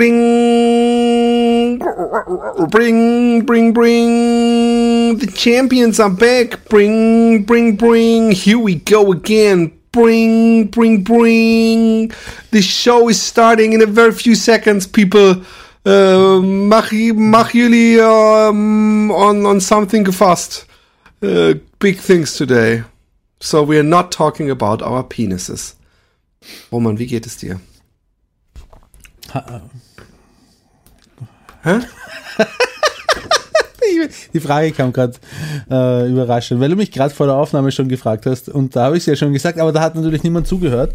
Bring, bring, bring. Bring. The champions are back. Bring, bring, bring. Here we go again. Bring, bring, bring. The show is starting in a very few seconds, people. Uh, mach, mach um, on, on something fast. Uh, big things today. So we are not talking about our penises. Roman, wie geht es dir? Hä? Die Frage kam gerade äh, überraschend, weil du mich gerade vor der Aufnahme schon gefragt hast und da habe ich es ja schon gesagt, aber da hat natürlich niemand zugehört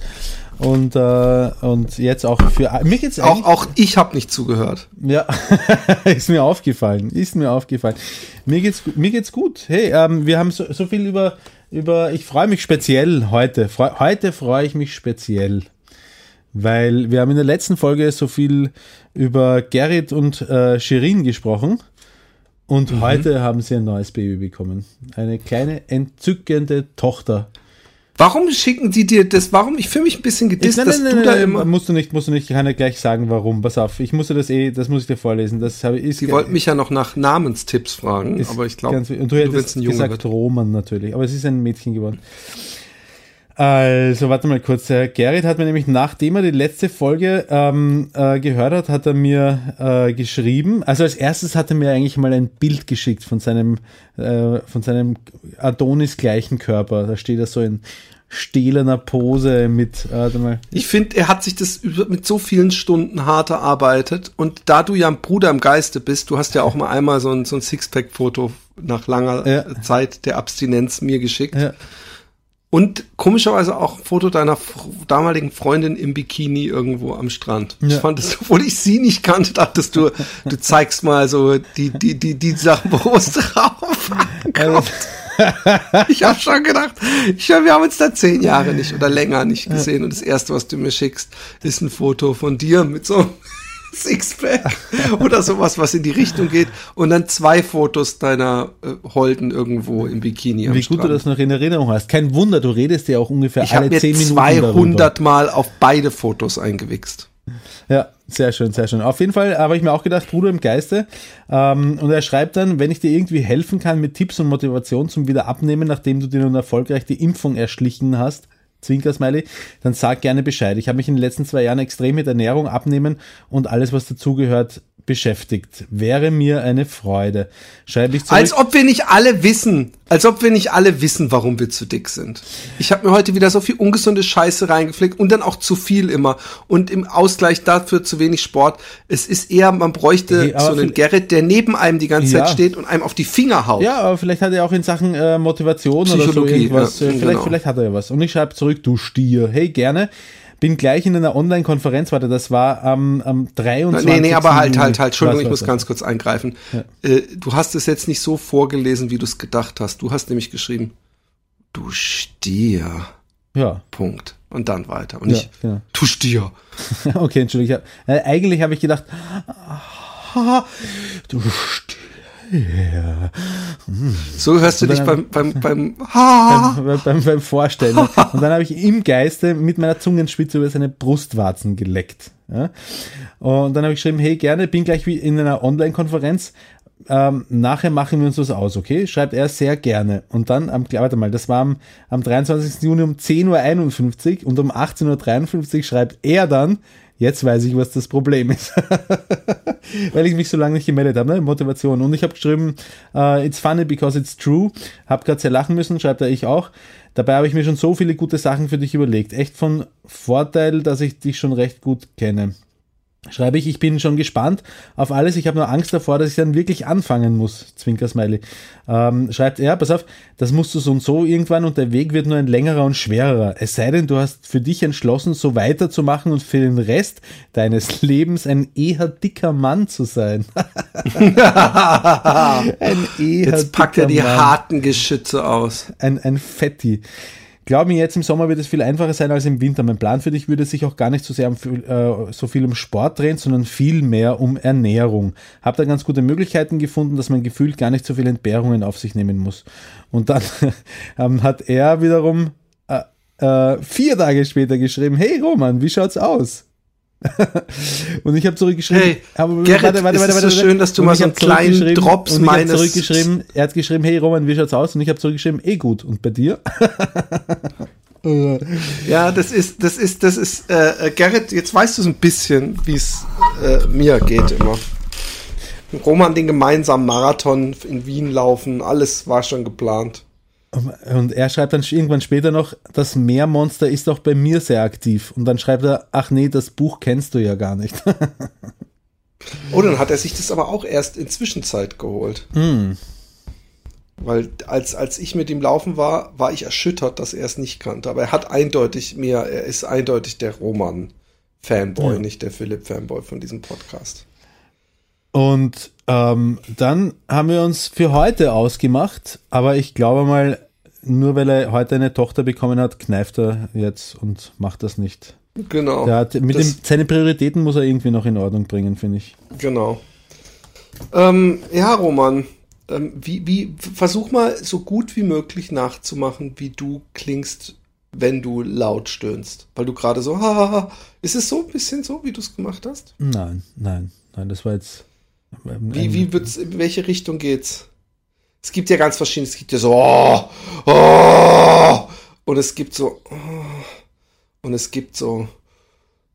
und äh, und jetzt auch für mir geht's Auch, auch ich habe nicht zugehört. ja ist mir aufgefallen, ist mir aufgefallen. Mir geht's mir geht's gut. Hey, ähm, wir haben so, so viel über über ich freue mich speziell heute. Freu, heute freue ich mich speziell. Weil wir haben in der letzten Folge so viel über Gerrit und äh, Shirin gesprochen. Und Mhm. heute haben sie ein neues Baby bekommen. Eine kleine, entzückende Tochter. Warum schicken die dir das? Warum? Ich fühle mich ein bisschen gedisst, dass du da immer. musst du nicht, musst du nicht, ich kann ja gleich sagen, warum. Pass auf, ich musste das eh, das muss ich dir vorlesen. Das habe ich. Die wollten mich ja noch nach Namenstipps fragen, aber ich glaube, du, du hättest gesagt wird. Roman natürlich, aber es ist ein Mädchen geworden. Also, warte mal kurz. Herr Gerrit hat mir nämlich, nachdem er die letzte Folge ähm, äh, gehört hat, hat er mir äh, geschrieben. Also als erstes hat er mir eigentlich mal ein Bild geschickt von seinem, äh, von seinem Adonis-gleichen Körper. Da steht er so in stählerner Pose mit, äh, warte mal, Ich finde, er hat sich das mit so vielen Stunden hart erarbeitet und da du ja ein Bruder im Geiste bist, du hast ja auch mal einmal so ein, so ein Sixpack-Foto nach langer Ja. Zeit der Abstinenz mir geschickt. Ja. Und komischerweise auch ein Foto deiner damaligen Freundin im Bikini irgendwo am Strand. Ich Ja. fand es, obwohl ich sie nicht kannte, dachtest du, du zeigst mal so die, die, die, die Sachen, wo es drauf ankommt. Ich habe schon gedacht, ich, wir haben uns da zehn Jahre nicht oder länger nicht gesehen und das erste, was du mir schickst, ist ein Foto von dir mit so Sixpack oder sowas, was in die Richtung geht und dann zwei Fotos deiner äh, Holden irgendwo im Bikini wie gut du das noch in Erinnerung hast. Kein Wunder, du redest ja auch ungefähr Ich habe alle mir zehn Minuten 200 Mal auf beide Fotos eingewichst. Ja, sehr schön, sehr schön. Auf jeden Fall habe ich mir auch gedacht, Bruder im Geiste. Ähm, und er schreibt dann, wenn ich dir irgendwie helfen kann mit Tipps und Motivation zum Wiederabnehmen, nachdem du dir nun erfolgreich die Impfung erschlichen hast, Zwinker-Smiley, dann sag gerne Bescheid. Ich habe mich in den letzten zwei Jahren extrem mit Ernährung, Abnehmen und alles, was dazugehört, beschäftigt. Wäre mir eine Freude. Schreibe ich zurück. Als ob wir nicht alle wissen, als ob wir nicht alle wissen, warum wir zu dick sind. Ich habe mir heute wieder so viel ungesunde Scheiße reingeflickt und dann auch zu viel immer und im Ausgleich dafür zu wenig Sport. Es ist eher, man bräuchte Hey, so einen Gerrit, der neben einem die ganze Ja. Zeit steht und einem auf die Finger haut. Ja, aber vielleicht hat er auch in Sachen äh, Motivation oder so Psychologie, irgendwas. ja, äh, vielleicht, genau. vielleicht hat er ja was. Und ich schreibe zurück, du Stier. Hey, gerne. Bin gleich in einer Online-Konferenz, warte, das war am, am 23. Nee, nee, aber halt, halt, halt. Entschuldigung, ich muss ganz kurz eingreifen. Äh, du hast es jetzt nicht so vorgelesen, wie du es gedacht hast. Du hast nämlich geschrieben, du Stier. Ja, Punkt. Und dann weiter. Und ja, nicht, genau. du Stier. Okay, Entschuldigung. Ich hab, äh, eigentlich habe ich gedacht, ah, du Stier. So hörst du dich beim, beim, beim, beim, beim, beim Vorstellen. Und dann habe ich im Geiste mit meiner Zungenspitze über seine Brustwarzen geleckt. Ja? Und dann habe ich geschrieben, hey, gerne, bin gleich wie in einer Online-Konferenz. Ähm, nachher machen wir uns was aus, okay? Schreibt er sehr gerne. Und dann, am, warte mal, das war am, am 23. Juni um 10.51 Uhr und um 18.53 Uhr schreibt er dann, jetzt weiß ich, was das Problem ist. Weil ich mich so lange nicht gemeldet habe, ne? Motivation. Und ich habe geschrieben, uh, it's funny because it's true. Hab gerade sehr lachen müssen, schreibt er ich auch. Dabei habe ich mir schon so viele gute Sachen für dich überlegt. Echt von Vorteil, dass ich dich schon recht gut kenne schreibe ich, ich bin schon gespannt auf alles. Ich habe nur Angst davor, dass ich dann wirklich anfangen muss. Zwinker Smiley. Ähm, schreibt er, pass auf, das musst du so und so irgendwann und der Weg wird nur ein längerer und schwererer. Es sei denn, du hast für dich entschlossen, so weiterzumachen und für den Rest deines Lebens ein eher dicker Mann zu sein. ein eher Jetzt packt er die Mann. harten Geschütze aus. Ein, ein Fetti. Glaub mir, jetzt im Sommer wird es viel einfacher sein als im Winter. Mein Plan für dich würde sich auch gar nicht so sehr um, äh, so viel um Sport drehen, sondern viel mehr um Ernährung. Hab da ganz gute Möglichkeiten gefunden, dass man gefühlt gar nicht so viele Entbehrungen auf sich nehmen muss. Und dann ähm, hat er wiederum äh, äh, vier Tage später geschrieben, hey Roman, wie schaut's aus? Und ich habe zurückgeschrieben, hey, aber, Gerrit, warte, warte, warte, warte, so schön, dass du mal so einen kleinen Drops meines... zurückgeschrieben, er hat geschrieben, hey Roman, wie schaut's aus? Und ich habe zurückgeschrieben, eh gut. Und bei dir? ja, das ist, das ist, das ist, äh, Gerrit, jetzt weißt du so ein bisschen, wie es äh, mir geht immer. Roman den gemeinsamen Marathon in Wien laufen, alles war schon geplant. Und er schreibt dann irgendwann später noch, das Meermonster ist auch bei mir sehr aktiv. Und dann schreibt er, ach nee, das Buch kennst du ja gar nicht. oh, dann hat er sich das aber auch erst in Zwischenzeit geholt. Mm. Weil als, als ich mit ihm laufen war, war ich erschüttert, dass er es nicht kannte. Aber er hat eindeutig mehr, er ist eindeutig der Roman-Fanboy, ja. nicht der Philipp-Fanboy von diesem Podcast. Und ähm, dann haben wir uns für heute ausgemacht, aber ich glaube mal, nur weil er heute eine Tochter bekommen hat, kneift er jetzt und macht das nicht. Genau. Hat, mit dem, seine Prioritäten muss er irgendwie noch in Ordnung bringen, finde ich. Genau. Ähm, ja, Roman, ähm, wie, wie, versuch mal so gut wie möglich nachzumachen, wie du klingst, wenn du laut stöhnst. Weil du gerade so, hahaha, ist es so ein bisschen so, wie du es gemacht hast? Nein, nein, nein, das war jetzt. Wie, wie wird's, in welche Richtung geht's? Es gibt ja ganz verschiedene, es gibt ja so, oh, oh, und es gibt so, oh, und es gibt so,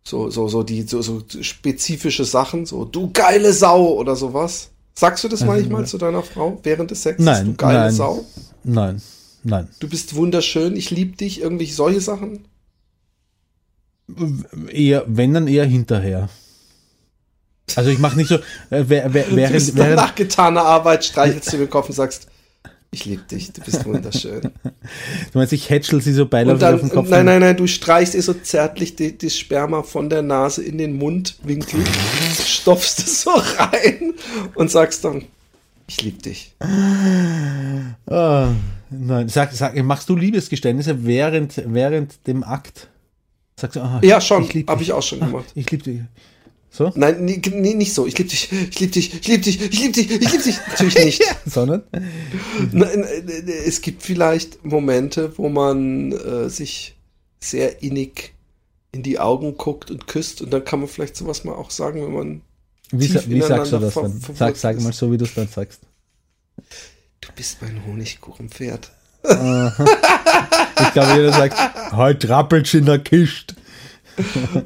so, so, so die, so, so spezifische Sachen, so, du geile Sau oder sowas. Sagst du das manchmal zu deiner Frau während des Sexes? Nein, du geile nein, Sau? Nein, nein. Du bist wunderschön, ich liebe dich, irgendwelche solche Sachen? Eher, wenn dann eher hinterher. Also ich mache nicht so, äh, während, während, während nach getaner Arbeit streichelst du den Kopf und sagst, ich liebe dich, du bist wunderschön. Du meinst, ich hätschel sie so beiläufig auf den Kopf? Nein, nein, nein, du streichst ihr so zärtlich die, das Sperma von der Nase in den Mundwinkel, stopfst es so rein und sagst dann, ich liebe dich. Oh, nein, sag, sag, machst du Liebesgeständnisse während, während dem Akt? Sagst du, oh, ja, schon, habe ich auch schon gemacht. Ah, ich liebe dich. So? Nein, nee, nee, nicht so. Ich liebe dich, ich liebe dich, ich liebe dich, ich liebe dich, ich liebe dich. Natürlich nicht. Sondern? Es gibt vielleicht Momente, wo man äh, sich sehr innig in die Augen guckt und küsst und dann kann man vielleicht sowas mal auch sagen, wenn man. Wie, wie sagst du das dann? Sag, sag mal so, wie du es dann sagst. Du bist mein Honigkuchenpferd. ich glaube, jeder sagt, heute rappelt's in der Kiste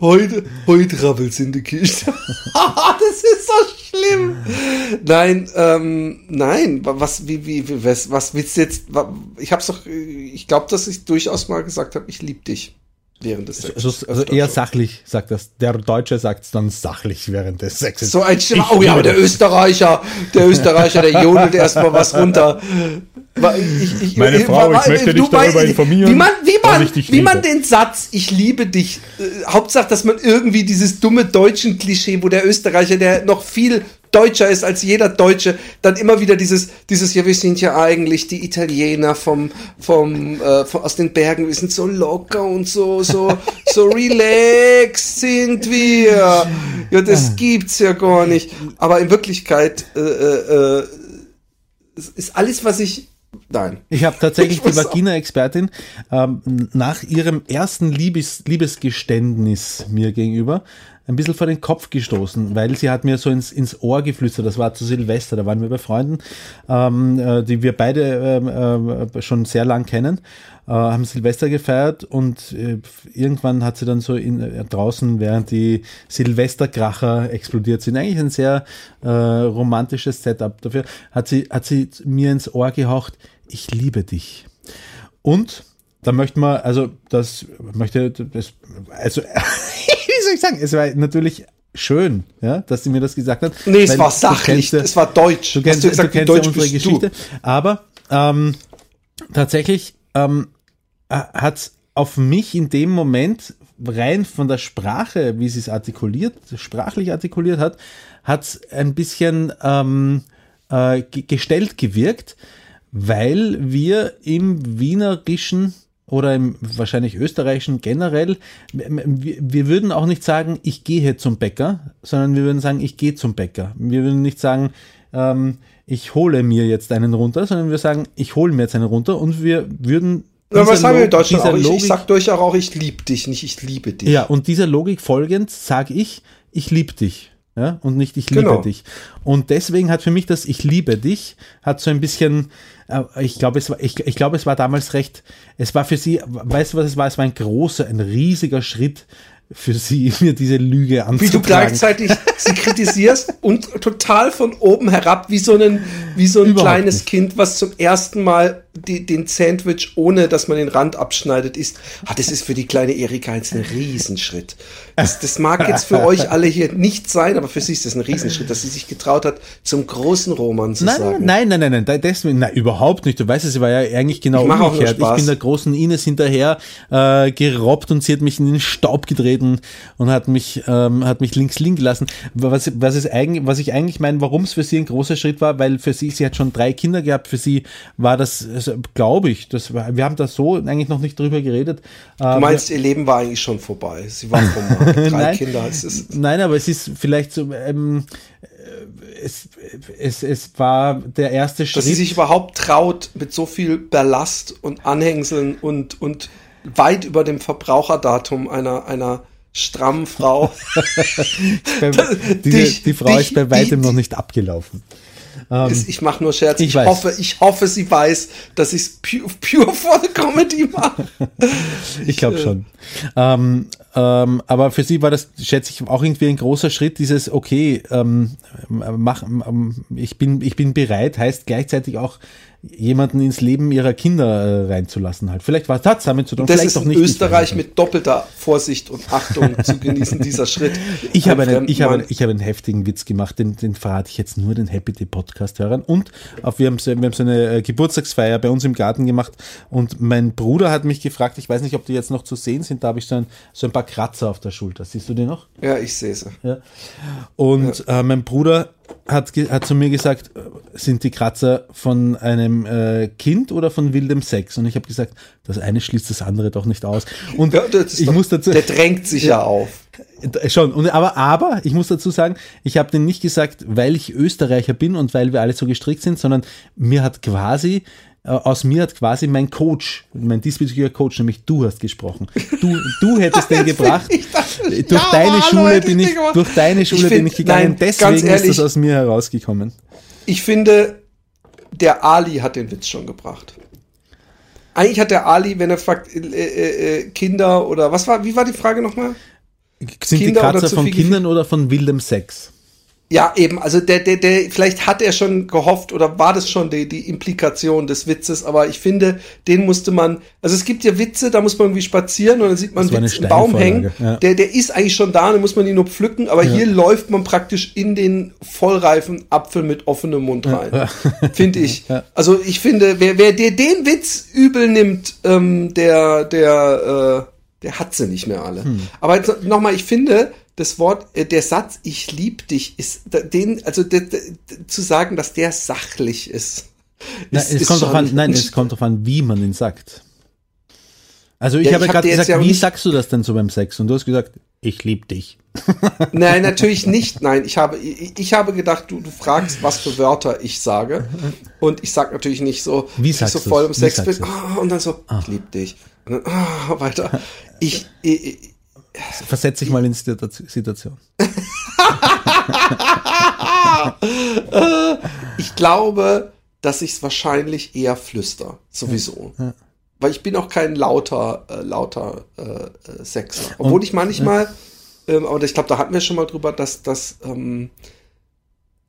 heute, heute rabbelt's in der Kiste. das ist so schlimm. Nein, ähm, nein, was, wie, wie, was, was willst du jetzt, ich hab's doch, ich glaube, dass ich durchaus mal gesagt habe, ich lieb dich während des Sexes. Also, also eher sachlich sagt das. Der Deutsche sagt es dann sachlich während des Sexes. So ein Stimme. Oh ja, aber der Österreicher, der Österreicher, der jodelt erstmal was runter. Ich, ich, Meine ich, Frau, ich möchte dich darüber informieren. Wie man, wie man, wie man den Satz, ich liebe dich, äh, Hauptsache, dass man irgendwie dieses dumme deutschen Klischee, wo der Österreicher, der noch viel deutscher ist als jeder Deutsche, dann immer wieder dieses, dieses, ja, wir sind ja eigentlich die Italiener vom, vom, äh, von, aus den Bergen, wir sind so locker und so, so, so relaxed sind wir. Ja, das gibt's ja gar nicht. Aber in Wirklichkeit, äh, äh, äh ist alles, was ich Nein. Ich habe tatsächlich die Vagina-Expertin ähm, nach ihrem ersten Liebes Liebesgeständnis mir gegenüber ein bisschen vor den Kopf gestoßen, weil sie hat mir so ins, ins Ohr geflüstert. Das war zu Silvester, da waren wir bei Freunden, ähm, äh, die wir beide ähm, äh, schon sehr lang kennen, äh, haben Silvester gefeiert und äh, irgendwann hat sie dann so in, äh, draußen, während die Silvesterkracher explodiert sind, eigentlich ein sehr äh, romantisches Setup dafür, hat sie, hat sie mir ins Ohr gehaucht, ich liebe dich. Und da möchte man, also das möchte, das, also wie soll ich sagen, es war natürlich schön, ja, dass sie mir das gesagt hat. Nee, es war sachlich, kennst es war deutsch. Du Hast kennst, du gesagt, du kennst deutsch unsere Geschichte. du? Aber ähm, tatsächlich ähm, hat auf mich in dem Moment rein von der Sprache, wie sie es artikuliert, sprachlich artikuliert hat, hat es ein bisschen ähm, äh, ge- gestellt gewirkt, weil wir im Wienerischen oder im wahrscheinlich österreichischen generell, wir, würden auch nicht sagen, ich gehe zum Bäcker, sondern wir würden sagen, ich gehe zum Bäcker. Wir würden nicht sagen, ähm, ich hole mir jetzt einen runter, sondern wir sagen, ich hole mir jetzt einen runter und wir würden Ja, was sagen wir in Deutschland auch? Ich, ich Logik- sag durchaus auch, ich liebe dich, nicht ich liebe dich. ja, und dieser Logik folgend sage ich, ich liebe dich. Ja, und nicht ich liebe Genau. dich. Und deswegen hat für mich das Ich liebe dich, hat so ein bisschen, äh, ich glaube, es war, ich, ich glaube, es war damals recht, es war für sie, weißt du, was es war? Es war ein großer, ein riesiger Schritt für sie, mir diese Lüge Wie anzutragen. du gleichzeitig sie kritisierst und total von oben herab, wie so ein, wie so ein Überhaupt kleines nicht. Kind, was zum ersten Mal die, den Sandwich, ohne dass man den Rand abschneidet, isst. Ah, das ist für die kleine Erika jetzt ein Riesenschritt. Das, das mag jetzt für euch alle hier nicht sein, aber für sie ist das ein Riesenschritt, dass sie sich getraut hat, zum großen Roman zu Nein, sagen. nein, nein, nein, nein, da- deswegen, nein, überhaupt nicht. Du weißt, es war ja eigentlich genau Ich umgekehrt. Ich bin der großen Ines hinterher äh, gerobbt und sie hat mich in den Staub getreten und hat mich, ähm, hat mich links liegen gelassen. Was, was, ist eigentlich, was ich eigentlich meine, warum es für sie ein großer Schritt war, weil für sie, sie hat schon drei Kinder gehabt, für sie war das, also, glaube ich, das war, wir haben da so eigentlich noch nicht drüber geredet. Du meinst, ihr Leben war eigentlich schon vorbei. Sie war vorbei. Drei Nein. Kinder. Nein, aber es ist vielleicht so, ähm, äh, es, es, es war der erste Schritt. dass sie sich überhaupt traut, mit so viel Ballast und Anhängseln und, und weit über dem Verbraucherdatum einer, einer strammen Frau. bei, diese, dich- die Frau dich- ist bei weitem die- noch nicht abgelaufen. ist, ich mache nur Scherz. ich Ich, hoffe, ich hoffe, sie weiß, dass ich es pure, pure for the Comedy mache. Ich glaube schon. Ähm, ähm, aber für sie war das, schätze ich, auch irgendwie ein großer Schritt, dieses, okay, ähm, mach, ähm, ich, bin, ich bin bereit, heißt gleichzeitig auch, jemanden ins Leben ihrer Kinder äh, reinzulassen halt. Vielleicht war das damit zu tun, Das ist in Österreich mit doppelter Vorsicht und Achtung zu genießen, dieser Schritt. Ich habe, einen, ich, habe, ich habe einen heftigen Witz gemacht, den, den verrate ich jetzt nur den Happy Day Podcast-Hörern. Und auf, wir, haben so, wir haben so eine äh, Geburtstagsfeier bei uns im Garten gemacht und mein Bruder hat mich gefragt, ich weiß nicht, ob die jetzt noch zu sehen sind, da habe ich so ein, so ein paar Kratzer auf der Schulter. Siehst du die noch? Ja, ich sehe sie. Ja. Und äh, mein Bruder hat, hat zu mir gesagt, äh, sind die Kratzer von einem äh, Kind oder von wildem Sex? Und ich habe gesagt, das eine schließt das andere doch nicht aus. Und Ja, ich doch- muss dazu, Der drängt sich ja auf. äh, Schon, und, aber, aber ich muss dazu sagen, ich habe den nicht gesagt, weil ich Österreicher bin und weil wir alle so gestrickt sind, sondern mir hat quasi, aus mir hat quasi mein Coach, mein diesbezüglicher Coach, nämlich du hast gesprochen. Du, du hättest den gebracht. Ich dachte, durch ja, deine Schule bin ich gemacht. durch deine Schule Ich bin find- ich gegangen. nein, Deswegen ist ehrlich, das aus mir herausgekommen. Ich finde, der Ali hat den Witz schon gebracht. Eigentlich hat der Ali, wenn er fragt, äh, äh, äh, Kinder oder was war, wie war die Frage nochmal? Sind Kinder die oder Kratzer von Kindern oder von wildem Sex? Ja, eben, also der, der, der, vielleicht hat er schon gehofft oder war das schon die, die Implikation des Witzes, aber ich finde, den musste man, also es gibt ja Witze, da muss man irgendwie spazieren und dann sieht man einen eine Witz im Baum hängen, ja. der, der ist eigentlich schon da, dann muss man ihn nur pflücken, aber hier läuft man praktisch in den vollreifen Apfel mit offenem Mund rein, finde ich. Also ich finde, wer, wer dir den Witz übel nimmt, ähm, der, der, äh, der hat sie nicht mehr alle. Hm. Aber jetzt nochmal, ich finde, das Wort, äh, der Satz, ich lieb dich, ist den, also d- d- d- zu sagen, dass der sachlich ist. Na, ist- es ist kommt drauf an, nein, es kommt darauf an, wie man ihn sagt. Also ich Ja, habe ich hab gerade gesagt, ja wie sagst du das denn so beim Sex? Und du hast gesagt, ich lieb dich. Nein, natürlich nicht. Nein, ich habe, ich, ich habe gedacht, du, du fragst, was für Wörter ich sage. Und ich sag natürlich nicht so, Wie ich so voll im Sex bin, ah, und dann so, ich lieb dich. Dann, ah, weiter. Ich, ich, Versetz dich mal in die Situa- Situation. Ich glaube, dass ich es wahrscheinlich eher flüster, sowieso. Weil ich bin auch kein lauter, äh, lauter äh, äh, Sechser. Obwohl ich manchmal, ähm, aber ich glaube, da hatten wir schon mal drüber, dass das ähm,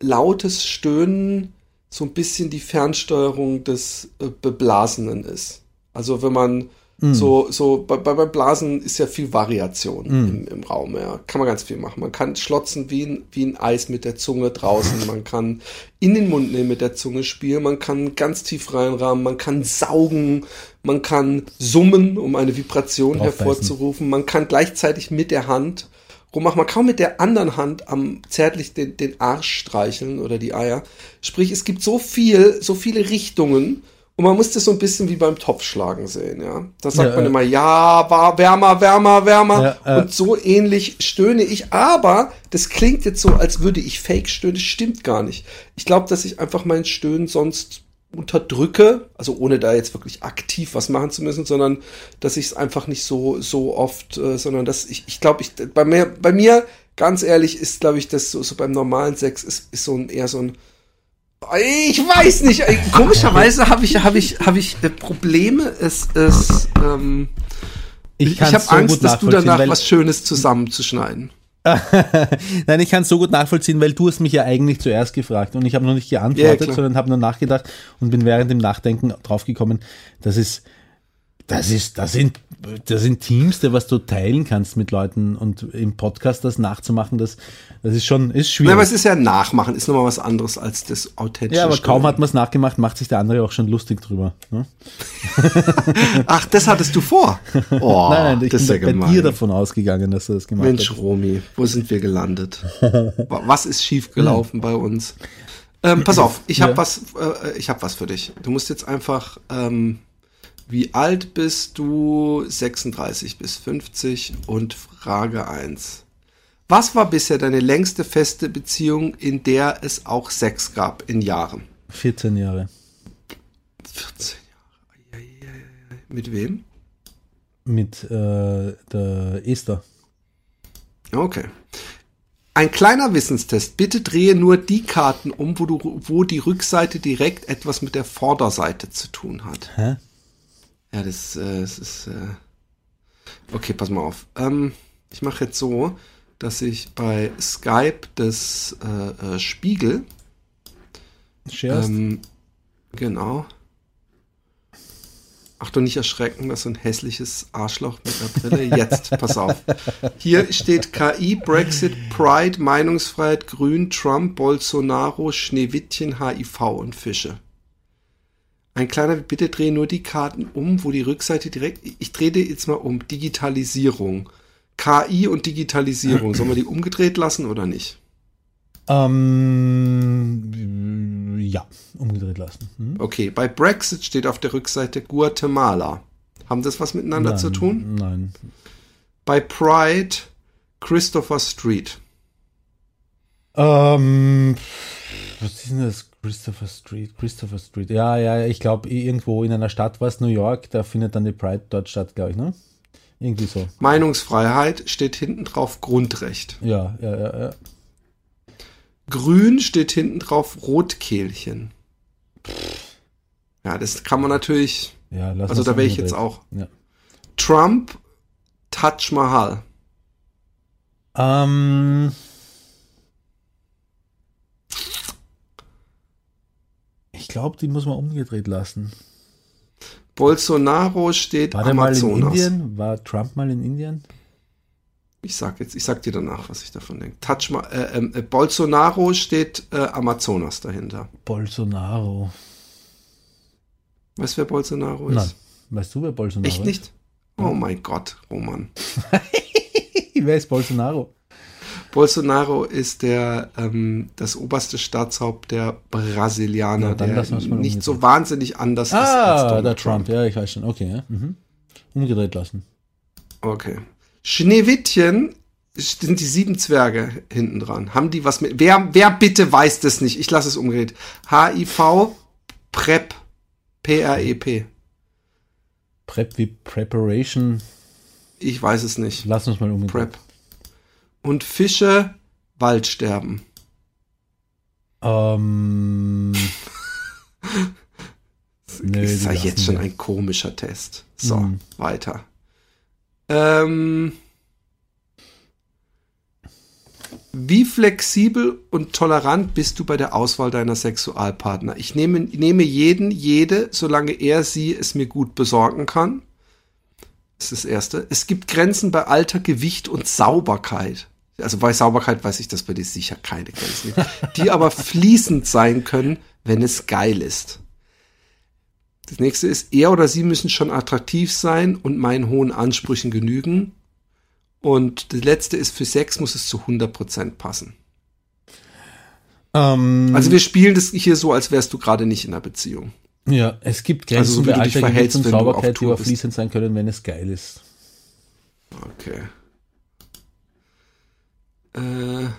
lautes Stöhnen so ein bisschen die Fernsteuerung des äh, Beblasenen ist. Also wenn man so, so bei, bei, beim Blasen ist ja viel Variation im, im Raum, ja. Kann man ganz viel machen. Man kann schlotzen wie ein, wie ein Eis mit der Zunge draußen. Man kann in den Mund nehmen mit der Zunge spielen. Man kann ganz tief reinrahmen. Man kann saugen. Man kann summen, um eine Vibration Draufbeißen. hervorzurufen. Man kann gleichzeitig mit der Hand rummachen. Man kann mit der anderen Hand am zärtlich den, den Arsch streicheln oder die Eier. Sprich, es gibt so viel, so viele Richtungen. Und man muss das so ein bisschen wie beim Topfschlagen sehen, ja. Da sagt Ja, man äh. immer, ja, war wärmer, wärmer, wärmer. Ja, äh. Und so ähnlich stöhne ich. Aber das klingt jetzt so, als würde ich fake stöhnen. Das stimmt gar nicht. Ich glaube, dass ich einfach mein Stöhnen sonst unterdrücke, also ohne da jetzt wirklich aktiv was machen zu müssen, sondern dass ich es einfach nicht so so oft, äh, sondern dass ich, ich glaube, ich bei mir, bei mir ganz ehrlich ist, glaube ich, das so, so beim normalen Sex ist, ist so ein eher so ein ich weiß nicht. ey, Komischerweise habe ich habe ich habe ich äh, Probleme. Es es ähm, ich, kann's habe so Angst, dass du danach was Schönes zusammenzuschneiden. Nein, ich kann es so gut nachvollziehen, weil du hast mich ja eigentlich zuerst gefragt und ich habe noch nicht Ja, geantwortet, klar. sondern habe nur nachgedacht und bin während dem Nachdenken draufgekommen, dass es das ist, das sind, das sind Teams, der was du teilen kannst mit Leuten und im Podcast das nachzumachen, das, das ist schon, ist Ja, schwierig. aber es ist ja Nachmachen, ist nochmal was anderes als das authentische. ja, aber kaum Stöhnen. hat man es nachgemacht, macht sich der andere auch schon lustig drüber. Ne? Ach, das hattest du vor. Oh, nein, nein, ich das bin ja bei gemein. dir davon ausgegangen, dass du das gemacht Mensch, hast. Romy, wo sind wir gelandet? Wa- Was ist schiefgelaufen bei uns? Ähm, pass auf, ich habe Ja. was, äh, ich habe was für dich. Du musst jetzt einfach, ähm, wie alt bist du? 36 bis 50 und Frage 1. Was war bisher deine längste feste Beziehung, in der es auch Sex gab in Jahren? 14 Jahre. 14 Jahre. Mit wem? Mit äh, der Esther. Okay. Ein kleiner Wissenstest. Bitte drehe nur die Karten um, wo, du, wo die Rückseite direkt etwas mit der Vorderseite zu tun hat. Hä? Ja, das, äh, das ist. Äh okay, pass mal auf. Ähm, ich mache jetzt so, dass ich bei Skype das äh, äh, Spiegel. Scherst? Ähm, genau. Achtung, nicht erschrecken, das ist so ein hässliches Arschloch mit einer Brille. Jetzt, pass auf. Hier steht KI, Brexit, Pride, Meinungsfreiheit, Grün, Trump, Bolsonaro, Schneewittchen, HIV und Fische. Ein kleiner, bitte dreh nur die Karten um, wo die Rückseite direkt, ich drehe jetzt mal um, Digitalisierung. KI und Digitalisierung, sollen wir die umgedreht lassen oder nicht? Ähm, ja, umgedreht lassen. Hm? Okay, bei Brexit steht auf der Rückseite Guatemala. Haben das was miteinander Nein, zu tun? Nein. Bei Pride Christopher Street. Ähm, was ist denn das? Christopher Street, Christopher Street. Ja, ja, ich glaube, irgendwo in einer Stadt war es New York, da findet dann die Pride dort statt, glaube ich, ne? Irgendwie so. Meinungsfreiheit steht hinten drauf Grundrecht. Ja, ja, ja, ja. Grün steht hinten drauf Rotkehlchen. Ja, das kann man natürlich. ja lass Also da wäre ich jetzt auch. Ja. Trump, Taj Mahal. Ähm, ich glaube, die muss man umgedreht lassen. Bolsonaro steht War der mal in Amazonas. Indien? War Trump mal in Indien? Ich sag jetzt, ich sag dir danach, was ich davon denke. Taj Ma äh, ähm, äh, Bolsonaro steht äh, Amazonas dahinter. Bolsonaro. Weißt du, wer Bolsonaro ist? Nein. Weißt du, wer Bolsonaro Echt nicht? Oh mein Gott, Roman. ist? Wer ist Bolsonaro? Bolsonaro ist der ähm, das oberste Staatshaupt der Brasilianer, dann der nicht umgedreht. so wahnsinnig anders ist als Ah, Donald der Trump. Ja, ich weiß schon. Okay, ja. Mhm. Umgedreht lassen. Okay. Schneewittchen sind die sieben Zwerge hinten dran. Haben die was mit. Wer, wer bitte weiß das nicht? Ich lasse es umgedreht. HIV, PrEP. P-R-E-P. Prep wie Preparation. Ich weiß es nicht. Lass uns mal um. Prep. Und Fische Waldsterben. Ähm, nö, ist ja jetzt schon wir. ein komischer Test. So, Mhm. weiter. Ähm, wie flexibel und tolerant bist du bei der Auswahl deiner Sexualpartner? Ich nehme, nehme jeden, jede, solange er sie es mir gut besorgen kann. Das ist das Erste. Es gibt Grenzen bei Alter, Gewicht und Sauberkeit. Also bei Sauberkeit weiß ich, dass bei dir sicher keine Grenzen gibt. Die aber fließend sein können, wenn es geil ist. Das nächste ist, er oder sie müssen schon attraktiv sein und meinen hohen Ansprüchen genügen. Und das letzte ist, für Sex muss es zu 100% passen. Ähm, Also wir spielen das hier so, als wärst du gerade nicht in einer Beziehung. ja, es gibt Grenzen Also so wie du dich verhältst, wenn du auf Sauberkeit, die Tour aber bist. fließend sein können, wenn es geil ist. Okay. Äh,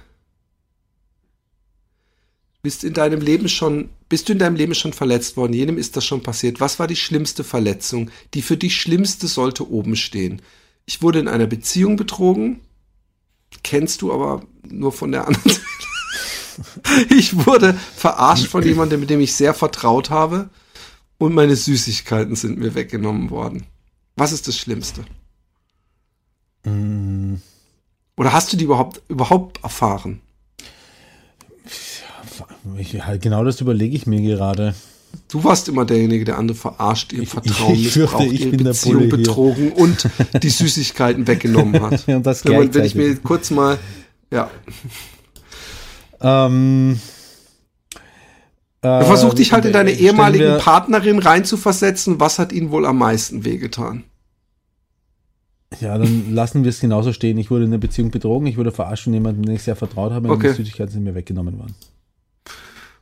bist in deinem Leben schon, bist du in deinem Leben schon verletzt worden? Jedem ist das schon passiert. Was war die schlimmste Verletzung? Die für dich schlimmste sollte oben stehen. Ich wurde in einer Beziehung betrogen. Kennst du aber nur von der anderen Seite. Ich wurde verarscht von jemandem, mit dem ich sehr vertraut habe. Und meine Süßigkeiten sind mir weggenommen worden. Was ist das Schlimmste? Oder hast du die überhaupt, überhaupt erfahren? Ich, halt genau das überlege ich mir gerade. Du warst immer derjenige, der andere verarscht, ihr Ich- Vertrauen ich fürchte, missbraucht, ich ihre bin der Beziehung hier. betrogen und die Süßigkeiten weggenommen hat. Und das wenn, wenn ich mir kurz mal, ja, Ähm, äh, versuch dich halt in deine stellen ehemalige wir- Partnerin reinzuversetzen. Was hat ihnen wohl am meisten wehgetan? Ja, dann lassen wir es genauso stehen. Ich wurde in einer Beziehung betrogen, ich wurde verarscht von jemandem, den ich sehr vertraut habe, und Okay. die Süßigkeiten sind mir weggenommen worden.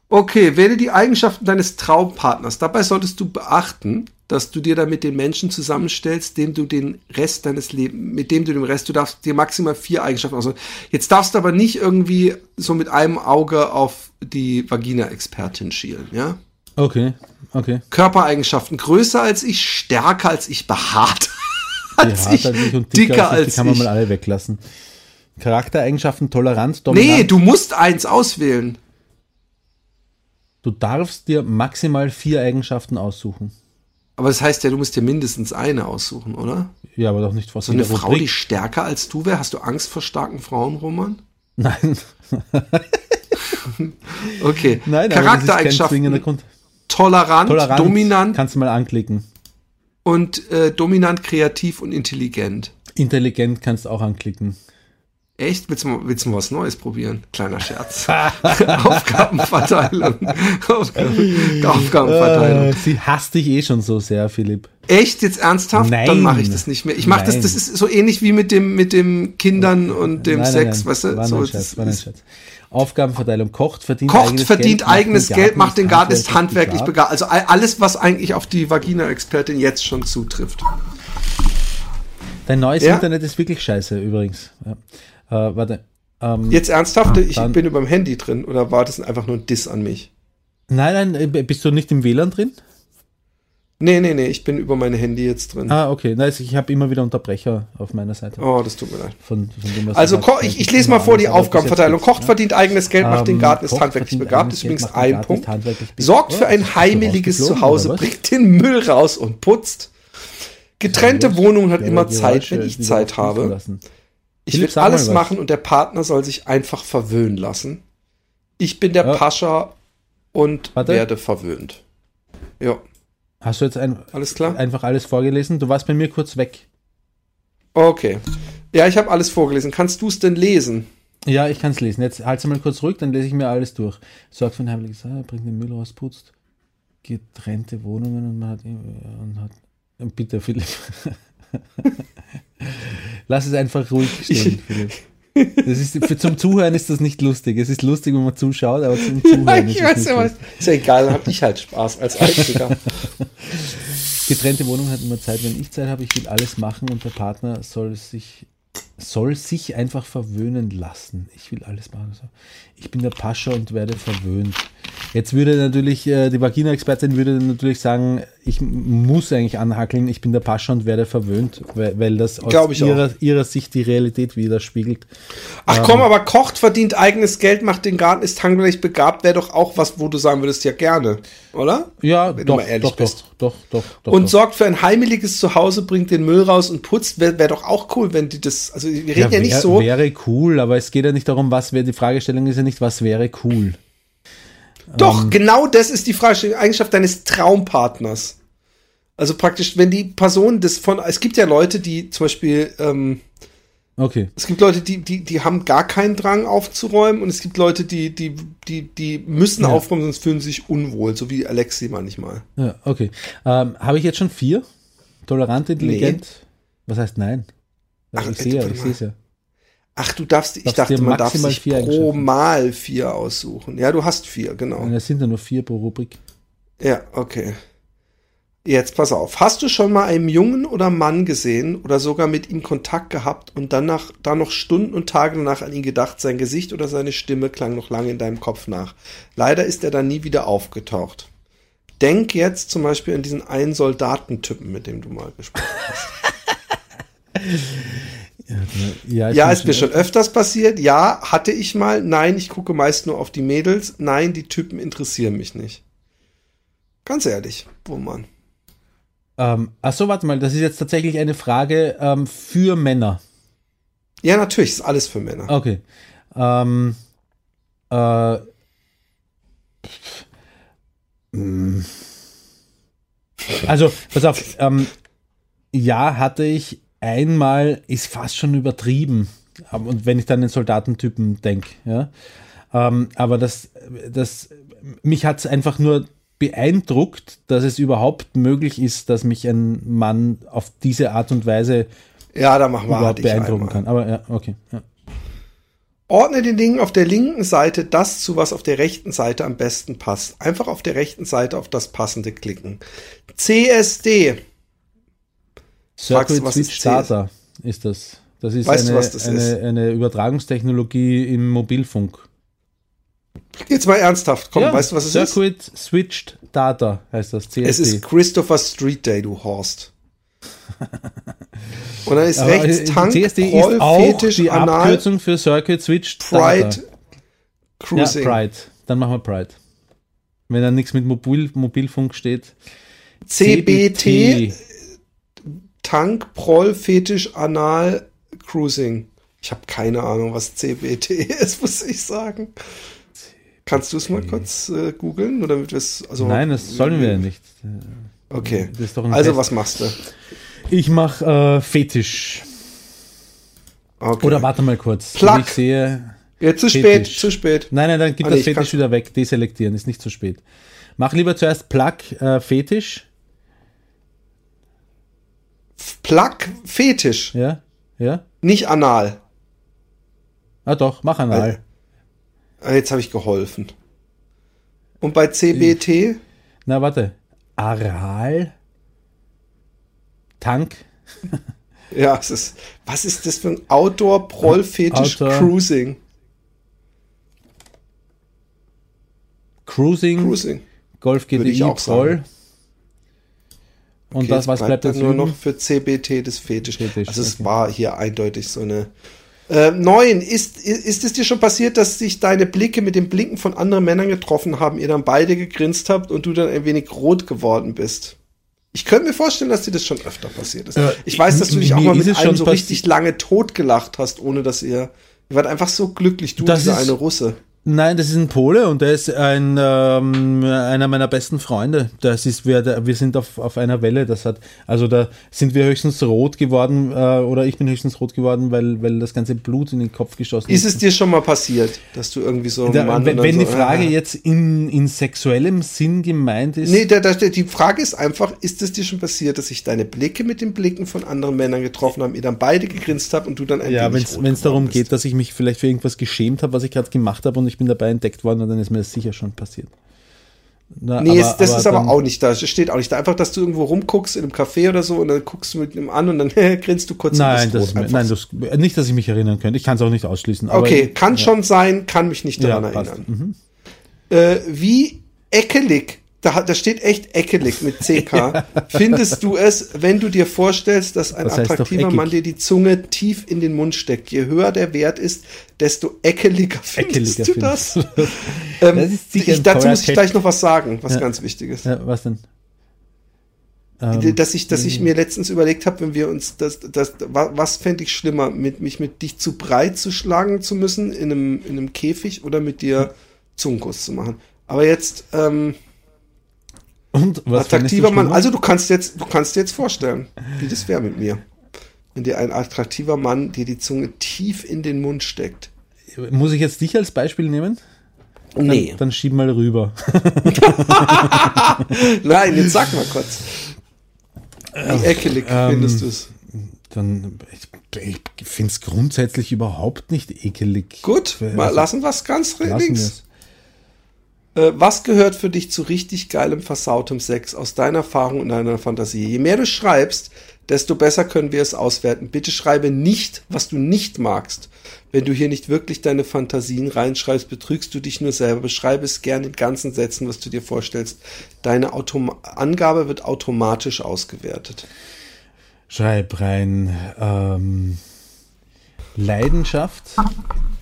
Okay, wähle die Eigenschaften deines Traumpartners. Dabei solltest du beachten, dass du dir damit den Menschen zusammenstellst, dem du den Rest deines Lebens, mit dem du den Rest, du darfst dir maximal vier Eigenschaften aussuchen. Jetzt darfst du aber nicht irgendwie so mit einem Auge auf die Vagina-Expertin schielen, ja? Okay, okay. Körpereigenschaften größer als ich, stärker als ich, behaart als Behaart ich, als ich und dicker dicker als ich, die kann man ich. mal alle weglassen. Charaktereigenschaften, tolerant, dominant. Nee, du musst eins auswählen. Du darfst dir maximal vier Eigenschaften aussuchen. Aber das heißt ja, du musst dir mindestens eine aussuchen, oder? Ja, aber doch nicht vor So eine Frau, die Rubrik. stärker als du wäre? Hast du Angst vor starken Frauen, Roman? Nein, Okay. nein, Charaktereigenschaften. Grund. Tolerant, Tolerant, dominant Kannst du mal anklicken. Und äh, dominant, kreativ und intelligent. Intelligent kannst du auch anklicken. Echt? Willst du, mal, willst du mal was Neues probieren? Kleiner Scherz. Aufgabenverteilung. Aufgaben, Aufgabenverteilung. Äh, sie hasst dich eh schon so sehr, Philipp. Echt jetzt ernsthaft? Nein. Dann mache ich das nicht mehr. Ich mache das, das ist so ähnlich wie mit dem mit dem Kindern und dem Nein, Sex, nein, nein. weißt du? War So, ein das Scherz, war ein Scherz. Aufgabenverteilung kocht, verdient Kocht, eigenes verdient Geld, macht eigenes den Geld, Garten, macht den Garten, ist handwerklich begabt. Also all- alles, was eigentlich auf die Vagina-Expertin jetzt schon zutrifft. Dein neues Ja? Internet ist wirklich scheiße übrigens. Ja. Äh, warte. Ähm, Jetzt ernsthaft, ich dann- bin über dem Handy drin oder war das einfach nur ein Diss an mich? nein, nein, äh, bist du nicht im WLAN drin? Nee, nee, nee, ich bin über mein Handy jetzt drin. Ah, okay. Nein, ich habe immer wieder Unterbrecher auf meiner Seite. Oh, das tut mir leid. Von, von dem, Also sagst. ich, ich lese mal vor die Aufgabenverteilung. geht's, Kocht, verdient eigenes Geld, macht den Ähm, Garten, ist handwerklich begabt, ist übrigens ein Punkt. Sorgt für ein heimeliges Zuhause, bringt den Müll raus und putzt. Getrennte Ja, Wohnung hat ja, immer Zeit, wenn ich Zeit habe. Ich will alles machen und der Partner soll sich einfach verwöhnen lassen. Ich bin der Ja. Pascha und werde verwöhnt. Ja, Hast du jetzt ein, alles klar? einfach alles vorgelesen? Du warst bei mir kurz weg. Okay. Ja, ich habe alles vorgelesen. Kannst du es denn lesen? Ja, ich kann es lesen. Jetzt halt's mal kurz ruhig, dann lese ich mir alles durch. Sorgt für ein heimliches Haar, bringt den Müll raus, putzt. Getrennte Wohnungen und man hat. Und hat bitte, Philipp. Lass es einfach ruhig stehen, Philipp. Das ist, für, zum Zuhören ist das nicht lustig. Es ist lustig, wenn man zuschaut, aber zum Zuhören ist es nicht lustig. Ist ja egal, dann hab ich halt Spaß als Einziger. Getrennte Wohnung hat immer Zeit, wenn ich Zeit habe. Ich will alles machen und der Partner soll sich, soll sich einfach verwöhnen lassen. Ich will alles machen. Ich bin der Pascha und werde verwöhnt. Jetzt würde natürlich, äh, die Vagina-Expertin würde natürlich sagen, ich muss eigentlich anhackeln, ich bin der Pascha und werde verwöhnt, weil, weil das aus ihrer, ihrer Sicht die Realität widerspiegelt. Ach komm, aber kocht, verdient eigenes Geld, macht den Garten, ist handwerklich begabt, wäre doch auch was, wo du sagen würdest, ja gerne, oder? Ja, Wenn du doch, mal ehrlich doch, bist. doch, doch, doch, doch. Und doch. sorgt für ein heimeliges Zuhause, bringt den Müll raus und putzt, wäre wär doch auch cool, wenn die das, also wir reden ja, nicht wär, so, Wäre cool, aber es geht ja nicht darum, was wäre, die Fragestellung ist ja nicht, was wäre cool. Doch, genau das ist die Frage, Eigenschaft deines Traumpartners. Also praktisch, wenn die Person das von, es gibt ja Leute, die zum Beispiel, ähm, Okay. es gibt Leute, die, die, die haben gar keinen Drang aufzuräumen und es gibt Leute, die, die, die, die müssen Ja. aufräumen, sonst fühlen sie sich unwohl, so wie Alexi manchmal. Ja, okay. Ähm, Habe ich jetzt schon vier? Tolerant, intelligent? Was heißt nein? Ja, Ach, ich sehe ja, ich sehe es ja. Ach, du darfst, ich dachte, man darf sich vier pro. Mal vier aussuchen. Ja, du hast vier, genau. Das sind ja nur vier pro Rubrik. Ja, okay. Jetzt pass auf. Hast du schon mal einen Jungen oder Mann gesehen oder sogar mit ihm Kontakt gehabt und dann, nach, dann noch Stunden und Tage danach an ihn gedacht, sein Gesicht oder seine Stimme klang noch lange in deinem Kopf nach? Leider ist er dann nie wieder aufgetaucht. Denk jetzt zum Beispiel an diesen einen Soldatentypen, mit dem du mal gesprochen hast. Ja, Ja, bin ist mir schon öfters passiert. Ja, hatte ich mal. Nein, ich gucke meist nur auf die Mädels. Nein, die Typen interessieren mich nicht. Ganz ehrlich, Buhmann. Ähm, achso, warte mal, das ist jetzt tatsächlich eine Frage ähm, für Männer. Ja, natürlich, ist alles für Männer. Okay. Ähm, äh, mm. also, pass auf, ähm, ja, hatte ich einmal, ist fast schon übertrieben. Und wenn ich dann den Soldatentypen denke, ja. Ähm, aber das, das, mich hat es einfach nur beeindruckt, dass es überhaupt möglich ist, dass mich ein Mann auf diese Art und Weise Ja, da machen wir überhaupt beeindrucken einmal. kann. Aber ja, okay. Ja. Ordne den Dingen auf der linken Seite das zu, was auf der rechten Seite am besten passt. Einfach auf der rechten Seite auf das passende klicken. CSD. Du, Circuit was Switch? Data ist das. Das ist Weißt du, eine, was das eine, ist? eine Übertragungstechnologie im Mobilfunk. Jetzt mal ernsthaft. Komm, Ja, weißt du, was es ist? Circuit Switched Data heißt das, CSD. Es ist Christopher Street Day, du Horst. Und dann ist Aber, rechts äh, Tank, CSD Proll, ist auch Fetisch, die Anal, Abkürzung für Circuit Switched Pride, Data. Cruising. Ja, Pride. Dann machen wir Pride. Wenn da nichts mit Mobil, Mobilfunk steht. CBT, Tank, Proll, Fetisch, Anal, Cruising. Ich habe keine Ahnung, was CBT ist, muss ich sagen. Kannst du es mal kurz äh, googeln? Oder damit wir's, also, Nein, das sollen wir ja nicht. Okay. Also, Test. was machst du? Ich mache äh, Fetisch. Okay. Oder warte mal kurz. Plug. Ich sehe. ja, zu spät, Fetisch. zu spät. Nein, nein, dann gib Ah, das nee, Fetisch wieder weg. Deselektieren, ist nicht zu spät. Mach lieber zuerst Plug, äh, Fetisch. Plug, Fetisch, Ja, ja. nicht Anal. Ah doch, mach anal. Ah, Jetzt habe ich geholfen. Und bei CBT? Na, warte. Aral? Tank? Ja, es ist, was ist das für ein Outdoor Proll Fetisch Outdoor. Cruising? Cruising? Cruising. Golf GTI. Proll? Und Okay, das, was bleibt dann jetzt nur üben? noch für CBT das Fetisch. Fetisch, also es okay. war hier eindeutig so eine. Äh, neun, ist, ist, es dir schon passiert, dass sich deine Blicke mit dem Blinken von anderen Männern getroffen haben, ihr dann beide gegrinst habt und du dann ein wenig rot geworden bist? Ich könnte mir vorstellen, dass dir das schon öfter passiert ist. Äh, ich weiß, dass du dich auch mal mit einem so richtig lange totgelacht hast, ohne dass ihr. Ihr wart einfach so glücklich, du Das dieser ist- eine Russe. Nein, das ist ein Pole und der ist ein, ähm, einer meiner besten Freunde. Das ist, wir, wir sind auf, auf einer Welle. Das hat, also da sind wir höchstens rot geworden, äh, oder ich bin höchstens rot geworden, weil, weil das ganze Blut in den Kopf geschossen Ist es dir schon mal passiert, dass du irgendwie so Da, Mann wenn wenn so, die Frage ah. jetzt in, in sexuellem Sinn gemeint ist, Nee, da, da, die Frage ist einfach, ist es dir schon passiert, dass sich deine Blicke mit den Blicken von anderen Männern getroffen haben, ihr dann beide gegrinst habt und du dann ein ja, wenn es darum bist? geht, dass ich mich vielleicht für irgendwas geschämt habe, was ich gerade gemacht habe und ich bin dabei entdeckt worden, dann ist mir das sicher schon passiert. Na, Nee, es- das ist aber auch nicht da. Es steht auch nicht da. Einfach, dass du irgendwo rumguckst in einem Café oder so und dann guckst du mit ihm an und dann grinst du kurz Nein, und das ist rot. mir, nein das, nicht, dass ich mich erinnern könnte. Ich kann es auch nicht ausschließen. Aber Okay, kann schon sein, kann mich nicht ja, daran passt. erinnern. Mhm. Äh, wie ekelig, da, da steht echt ekelig mit CK. Findest du es, wenn du dir vorstellst, dass ein Das heißt attraktiver. Mann dir die Zunge tief in den Mund steckt? Je höher der Wert ist, desto ekeliger findest Ekeliger du das? Ähm, Das sicher ich, dazu muss ich Catch. gleich noch was sagen, was Ja. ganz wichtig ist. Ja, was denn? Ähm, dass ich, dass ich mir letztens überlegt habe, wenn wir uns das, das, wa- was fände ich schlimmer, mit mich mit dich zu breit zu schlagen zu müssen in einem, in einem Käfig oder mit dir Zungenkuss zu machen. Aber jetzt, ähm, Und was attraktiver Mann, also du kannst jetzt, du kannst dir jetzt vorstellen, wie das wäre mit mir. Wenn dir ein attraktiver Mann dir die Zunge tief in den Mund steckt. Muss ich jetzt dich als Beispiel nehmen? Nee. Dann schieb mal rüber. Nein, jetzt sag mal kurz. Wie ekelig ähm, findest du es? Dann, ich, ich finde es grundsätzlich überhaupt nicht ekelig. Gut, mal Also, lassen wir es ganz links. Äh, was gehört für dich zu richtig geilem, versautem Sex aus deiner Erfahrung und deiner Fantasie? Je mehr du schreibst, desto besser können wir es auswerten. Bitte schreibe nicht, was du nicht magst. Wenn du hier nicht wirklich deine Fantasien reinschreibst, betrügst du dich nur selber. Beschreibe es gern in ganzen Sätzen, was du dir vorstellst. Deine Autom Angabe wird automatisch ausgewertet. Schreib rein. Ähm, Leidenschaft,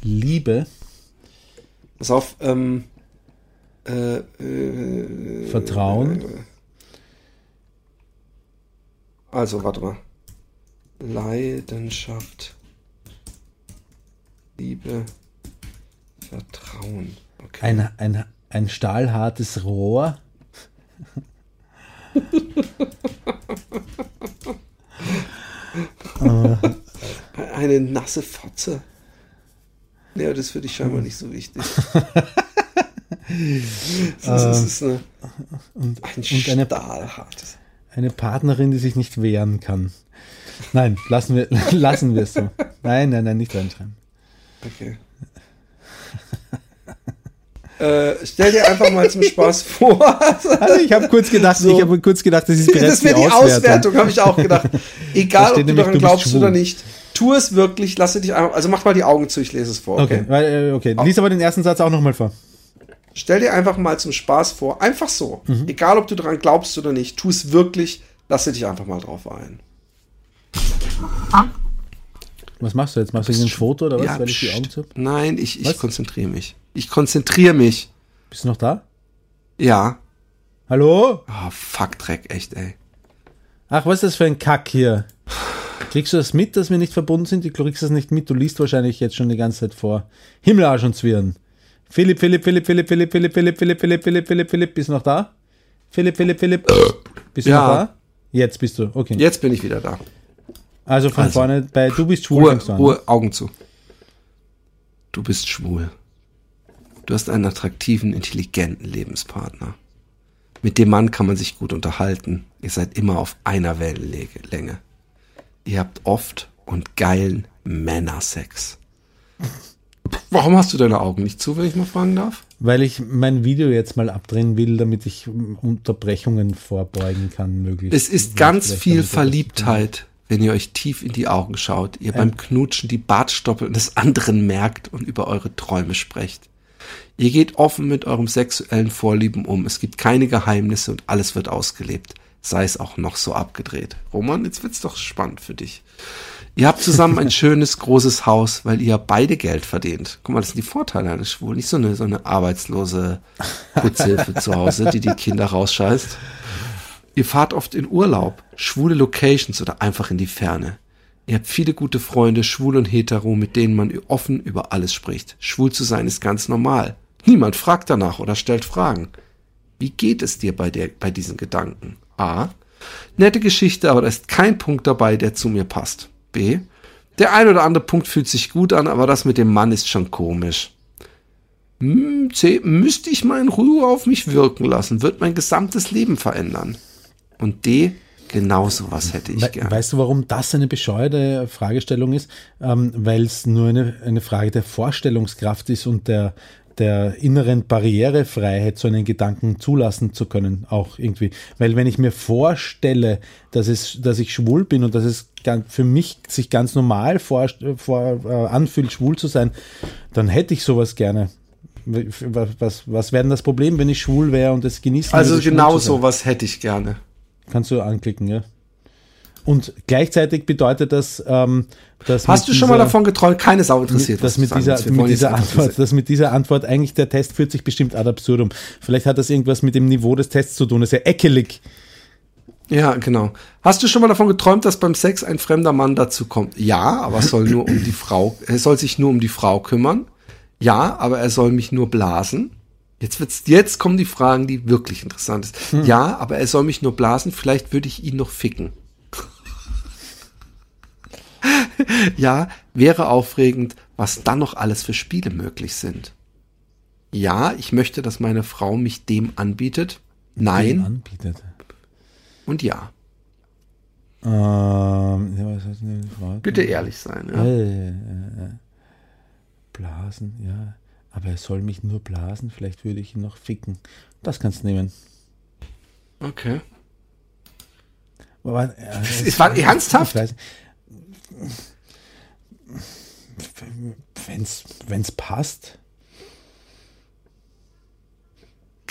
Liebe, Pass auf, ähm, äh, äh, Vertrauen, Also, warte mal. Leidenschaft, Liebe, Vertrauen. Okay. ein, ein, ein stahlhartes Rohr, Eine nasse Fotze. Ja, das ist für dich scheinbar nicht so wichtig. das ist eine, ein und eine- eine Partnerin, die sich nicht wehren kann. Nein, lassen wir, lassen wir es so. Nein, nein, nein, nicht reinschreiben. Okay. äh, stell dir einfach mal zum Spaß vor. Also ich habe kurz gedacht, So. ich habe kurz gedacht, das ist bereits das wäre die Auswertung, habe ich auch gedacht. Egal, ob du daran glaubst schwul. oder nicht. Tu es wirklich, lasse dich einfach, also mach mal die Augen zu, ich lese es vor. Okay, Okay. äh, okay. Lies aber den ersten Satz auch nochmal vor. Stell dir einfach mal zum Spaß vor, einfach so. Mhm. Egal, ob du daran glaubst oder nicht, tu es wirklich, lasse dich einfach mal drauf ein. Was machst du jetzt? Machst du irgendein Foto oder was, Ja, ich die. Augen? Nein, ich, ich konzentriere mich. Ich konzentriere mich. Bist du noch da? Ja. Hallo? Ah, fuck, Dreck, echt, ey. Ach, was ist das für ein Kack hier? Kriegst du das mit, dass wir nicht verbunden sind? Du kriegst das nicht mit. Du liest wahrscheinlich jetzt schon die ganze Zeit vor. Himmelarsch und Zwirn. Philipp, Philipp, Philipp, Philipp, Philipp, Philipp, Philipp, Philipp, Philipp, Philipp, Philipp, Philipp, bist du noch da? Philipp, Philipp, Philipp. Bist du noch da? Jetzt bist du. Okay. Jetzt bin ich wieder da. Also von Also. vorne bei Du bist schwul Ruhe. Ruhe, Augen zu. Du bist schwul. Du hast einen attraktiven, intelligenten Lebenspartner. Mit dem Mann kann man sich gut unterhalten. Ihr seid immer auf einer Wellenlänge. Ihr habt oft und geilen Männersex. Warum hast du deine Augen nicht zu, wenn ich mal fragen darf? Weil ich mein Video jetzt mal abdrehen will, damit ich um, Unterbrechungen vorbeugen kann, möglichst. Es ist ganz viel Verliebtheit, wenn ihr euch tief in die Augen schaut, ihr beim Knutschen die Bartstoppeln des anderen merkt und über eure Träume sprecht. Ihr geht offen mit eurem sexuellen Vorlieben um. Es gibt keine Geheimnisse und alles wird ausgelebt. Sei es auch noch so abgedreht. Roman, jetzt wird's doch spannend für dich. Ihr habt zusammen ein schönes, großes Haus, weil ihr beide Geld verdient. Guck mal, das sind die Vorteile eines Schwulen. Nicht so eine, so eine arbeitslose Putzhilfe zu Hause, die die Kinder rausscheißt. Ihr fahrt oft in Urlaub, schwule Locations oder einfach in die Ferne. Ihr habt viele gute Freunde, schwul und hetero, mit denen man offen über alles spricht. Schwul zu sein ist ganz normal. Niemand fragt danach oder stellt Fragen. Wie geht es dir bei, der, bei diesen Gedanken? A. Nette Geschichte, aber da ist kein Punkt dabei, der zu mir passt. B. Der ein oder andere Punkt fühlt sich gut an, aber das mit dem Mann ist schon komisch. Hm, C. Müsste ich mal in Ruhe auf mich wirken lassen, wird mein gesamtes Leben verändern. Und D. Genau sowas hätte ich We gern. Weißt du, warum das eine bescheuerte Fragestellung ist? Ähm, Weil es nur eine, eine Frage der Vorstellungskraft ist und der, der inneren Barrierefreiheit, so einen Gedanken zulassen zu können, auch irgendwie. Weil wenn ich mir vorstelle, dass, es, dass ich schwul bin und dass es für mich sich ganz normal vor, vor, äh, anfühlt, schwul zu sein, dann hätte ich sowas gerne. Was, was, was wäre denn das Problem, wenn ich schwul wäre und es genießen Also genau sowas hätte ich gerne. Kannst du anklicken, ja. Und gleichzeitig bedeutet das, ähm, dass Hast du schon mal dieser- davon geträumt? Keine Sau interessiert. dass mit dieser, mit dieser Antwort, dass mit dieser Antwort eigentlich der Test führt sich bestimmt ad absurdum. Vielleicht hat das irgendwas mit dem Niveau des Tests zu tun. Das ist ja eckelig. Ja, genau. Hast du schon mal davon geträumt, dass beim Sex ein fremder Mann dazu kommt? Ja, aber es soll nur um die Frau, er soll sich nur um die Frau kümmern. Ja, aber er soll mich nur blasen. Jetzt wird's, jetzt kommen die Fragen, die wirklich interessant sind. Ja, aber er soll mich nur blasen. Vielleicht würde ich ihn noch ficken. ja, wäre aufregend, was dann noch alles für Spiele möglich sind. Ja, ich möchte, dass meine Frau mich dem anbietet. Nein Anbietet. und ja. Ähm? Bitte ehrlich sein. Ja. Äh, äh, äh. Blasen, ja. Aber er soll mich nur blasen. Vielleicht würde ich ihn noch ficken. Das kannst du nehmen. Okay. Aber, äh, Es war ernsthaft? Wenn's, wenn's passt.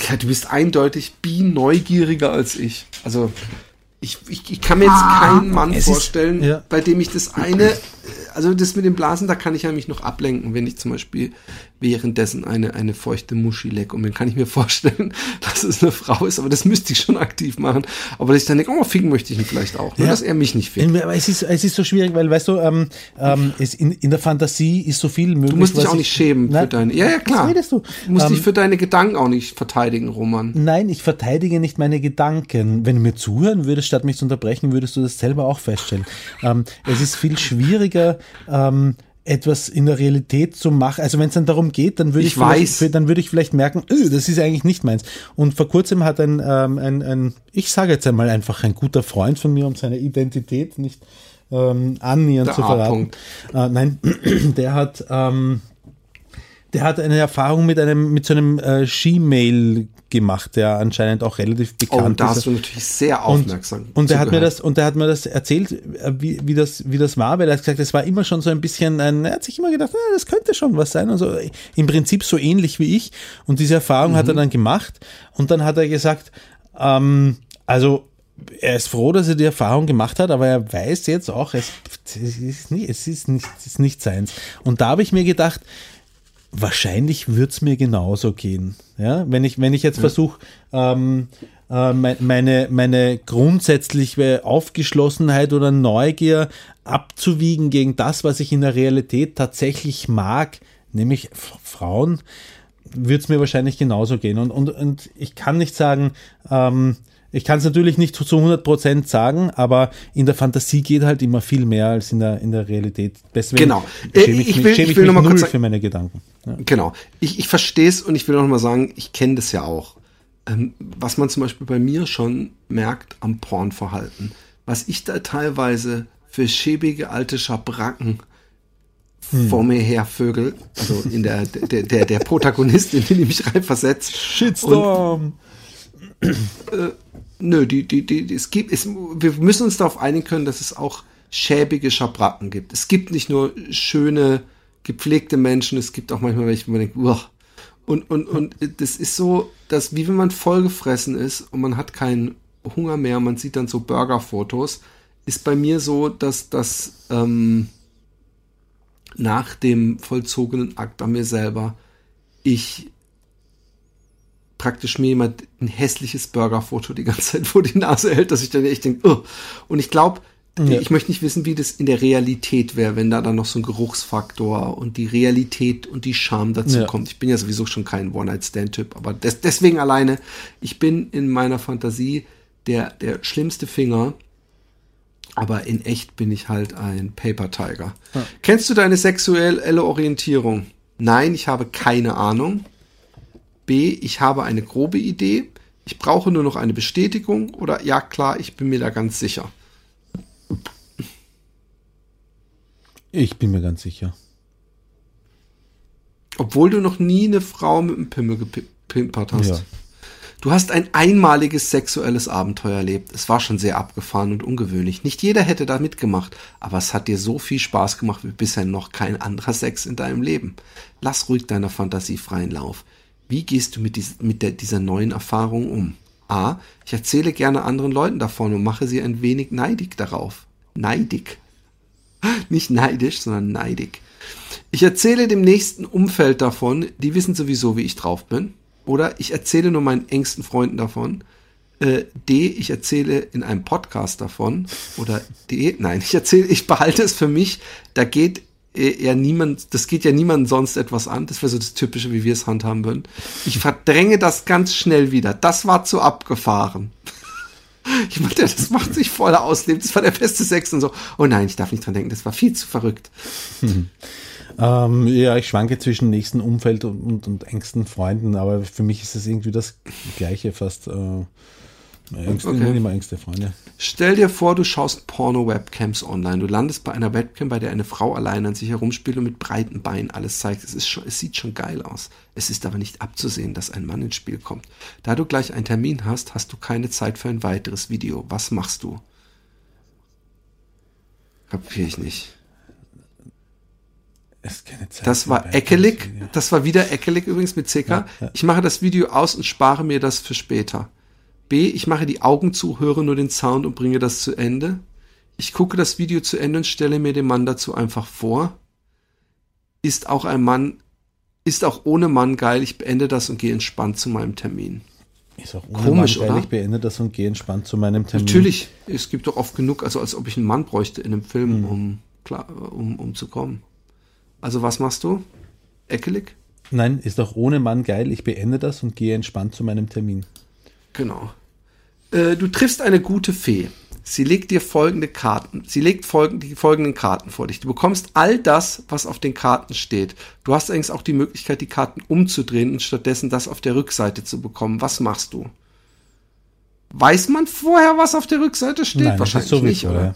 Ja, du bist eindeutig bi neugieriger als ich. Also ich, ich, ich kann mir jetzt keinen Mann Ah, Es ist- vorstellen, ja. bei dem ich das eine, also das mit dem Blasen, da kann ich ja mich noch ablenken, wenn ich zum Beispiel währenddessen eine, eine feuchte Muschi leck. Und dann kann ich mir vorstellen, dass es eine Frau ist, aber das müsste ich schon aktiv machen. Aber dass ich dann denke, oh, ficken möchte ich ihn vielleicht auch. Nur, Ja. dass er mich nicht fickt. Aber es ist, es ist so schwierig, weil, weißt du, ähm, ähm, in, in der Fantasie ist so viel möglich. Du musst dich auch ich- nicht schämen für Nein, deine. Ja, ja, klar. Was redest du? Du musst Ähm, dich für deine Gedanken auch nicht verteidigen, Roman. Nein, ich verteidige nicht meine Gedanken. Wenn du mir zuhören würdest, statt mich zu unterbrechen, würdest du das selber auch feststellen. Ähm, es ist viel schwieriger, ähm, etwas in der Realität zu machen. Also wenn es dann darum geht, dann würde ich, Ich weiß. vielleicht, dann würde ich vielleicht merken, öh, das ist eigentlich nicht meins. Und vor kurzem hat ein, ähm, ein, ein ich sage jetzt einmal einfach ein guter Freund von mir, um seine Identität nicht ähm, annähernd Der zu verraten. Äh, nein, der hat ähm, der hat eine Erfahrung mit einem mit so einem äh, Gmail gemacht, der anscheinend auch relativ Oh, bekannt da ist. hast du natürlich sehr aufmerksam. Und, und der hat mir das und der hat mir das erzählt, äh, wie, wie das wie das war, weil er hat gesagt, es war immer schon so ein bisschen ein, er hat sich immer gedacht, na, das könnte schon was sein und so im Prinzip so ähnlich wie ich und diese Erfahrung Mhm. hat er dann gemacht und dann hat er gesagt, ähm, also er ist froh, dass er die Erfahrung gemacht hat, aber er weiß jetzt auch, es, es ist nicht, es ist nicht, es ist nicht seins. Und da habe ich mir gedacht, wahrscheinlich würde es mir genauso gehen. Ja, wenn ich, wenn ich jetzt versuche, ähm, äh, me- meine, meine grundsätzliche Aufgeschlossenheit oder Neugier abzuwiegen gegen das, was ich in der Realität tatsächlich mag, nämlich Frauen, würde es mir wahrscheinlich genauso gehen. Und, und, und ich kann nicht sagen, ähm, ich kann es natürlich nicht zu 100% sagen, aber in der Fantasie geht halt immer viel mehr als in der, in der Realität. Deswegen Genau. schäme Äh, ich, ich will- schäme ich ich will mich null sagen- für meine Gedanken. Ja. Genau. Ich, ich verstehe es und ich will auch mal sagen, ich kenne das ja auch. Ähm, was man zum Beispiel bei mir schon merkt am Pornverhalten, was ich da teilweise für schäbige alte Schabracken vor mir her vögel, also in der, der, der, der Protagonist, in den ich mich reinversetzt. Shitstorm. Nö, die, die, die, es gibt, es, wir müssen uns darauf einigen können, dass es auch schäbige Schabracken gibt. Es gibt nicht nur schöne, gepflegte Menschen, es gibt auch manchmal welche, wo man denkt, uah. Und, und, und das ist so, dass wie wenn man vollgefressen ist und man hat keinen Hunger mehr, man sieht dann so Burgerfotos, ist bei mir so, dass das ähm, nach dem vollzogenen Akt an mir selber ich praktisch mir jemand ein hässliches Burgerfoto die ganze Zeit vor die Nase hält, dass ich dann echt denke, oh. und ich glaube, ich möchte nicht wissen, wie das in der Realität wäre, wenn da dann noch so ein Geruchsfaktor und die Realität und die Scham dazu Ja. kommt. Ich bin ja sowieso schon kein One-Night-Stand-Typ, aber des, deswegen alleine, ich bin in meiner Fantasie der, der schlimmste Finger, aber in echt bin ich halt ein Paper Tiger. Kennst du deine sexuelle Orientierung? Nein, ich habe keine Ahnung. B, ich habe eine grobe Idee. Ich brauche nur noch eine Bestätigung. Oder ja, klar, ich bin mir da ganz sicher. Ich bin mir ganz sicher. Obwohl du noch nie eine Frau mit einem Pimmel gepimpert hast. Ja. Du hast ein einmaliges sexuelles Abenteuer erlebt. Es war schon sehr abgefahren und ungewöhnlich. Nicht jeder hätte da mitgemacht, aber es hat dir so viel Spaß gemacht wie bisher noch kein anderer Sex in deinem Leben. Lass ruhig deiner Fantasie freien Lauf. Wie gehst du mit, dies, mit der, dieser neuen Erfahrung um? A. Ich erzähle gerne anderen Leuten davon und mache sie ein wenig neidig darauf. Neidig. Nicht neidisch, sondern neidig. Ich erzähle dem nächsten Umfeld davon, die wissen sowieso, wie ich drauf bin. Oder ich erzähle nur meinen engsten Freunden davon. Äh, D, ich erzähle in einem Podcast davon. Oder D, nein, ich erzähle, ich behalte es für mich. Da geht ja niemand, das geht ja niemand sonst etwas an. Das wäre so das Typische, wie wir es handhaben würden. Ich verdränge das ganz schnell wieder. Das war zu abgefahren. Ich meine, das macht sich voll auslebt. Das war der beste Sex und so. Oh nein, ich darf nicht dran denken. Das war viel zu verrückt. Ähm, ja, ich schwanke zwischen nächsten Umfeld und, und, und engsten Freunden, aber für mich ist es irgendwie das Gleiche fast. Äh, engste, Okay. okay. immer engste Freunde. Stell dir vor, du schaust Porno-Webcams online. Du landest bei einer Webcam, bei der eine Frau allein an sich herumspielt und mit breiten Beinen alles zeigt. Es, ist schon, es sieht schon geil aus. Es ist aber nicht abzusehen, dass ein Mann ins Spiel kommt. Da du gleich einen Termin hast, hast du keine Zeit für ein weiteres Video. Was machst du? Kapier ich nicht. Das war Eckelig. Das war wieder Eckelig übrigens mit CK. Ja, ja. Ich mache das Video aus und spare mir das für später. B. Ich mache die Augen zu, höre nur den Sound und bringe das zu Ende. Ich gucke das Video zu Ende und stelle mir den Mann dazu einfach vor. Ist auch ein Mann, ist auch ohne Mann geil. Ich beende das und gehe entspannt zu meinem Termin. Ist auch Komisch, Mann geil. oder? Ich beende das und gehe entspannt zu meinem Termin. Natürlich, es gibt doch oft genug, also als ob ich einen Mann bräuchte in einem. Film, um, klar, um, um zu kommen. Also was machst du? Eckelig? Nein, ist auch ohne Mann geil. Ich beende das und gehe entspannt zu meinem Termin. Genau. Äh, du triffst eine gute Fee. Sie legt dir folgende Karten. Sie legt folgen, die folgenden Karten vor dich. Du bekommst all das, was auf den Karten steht. Du hast allerdings auch die Möglichkeit, die Karten umzudrehen und stattdessen das auf der Rückseite zu bekommen. Was machst du? Weiß man vorher, was auf der Rückseite steht? Nein, Wahrscheinlich so nicht, vorher. oder?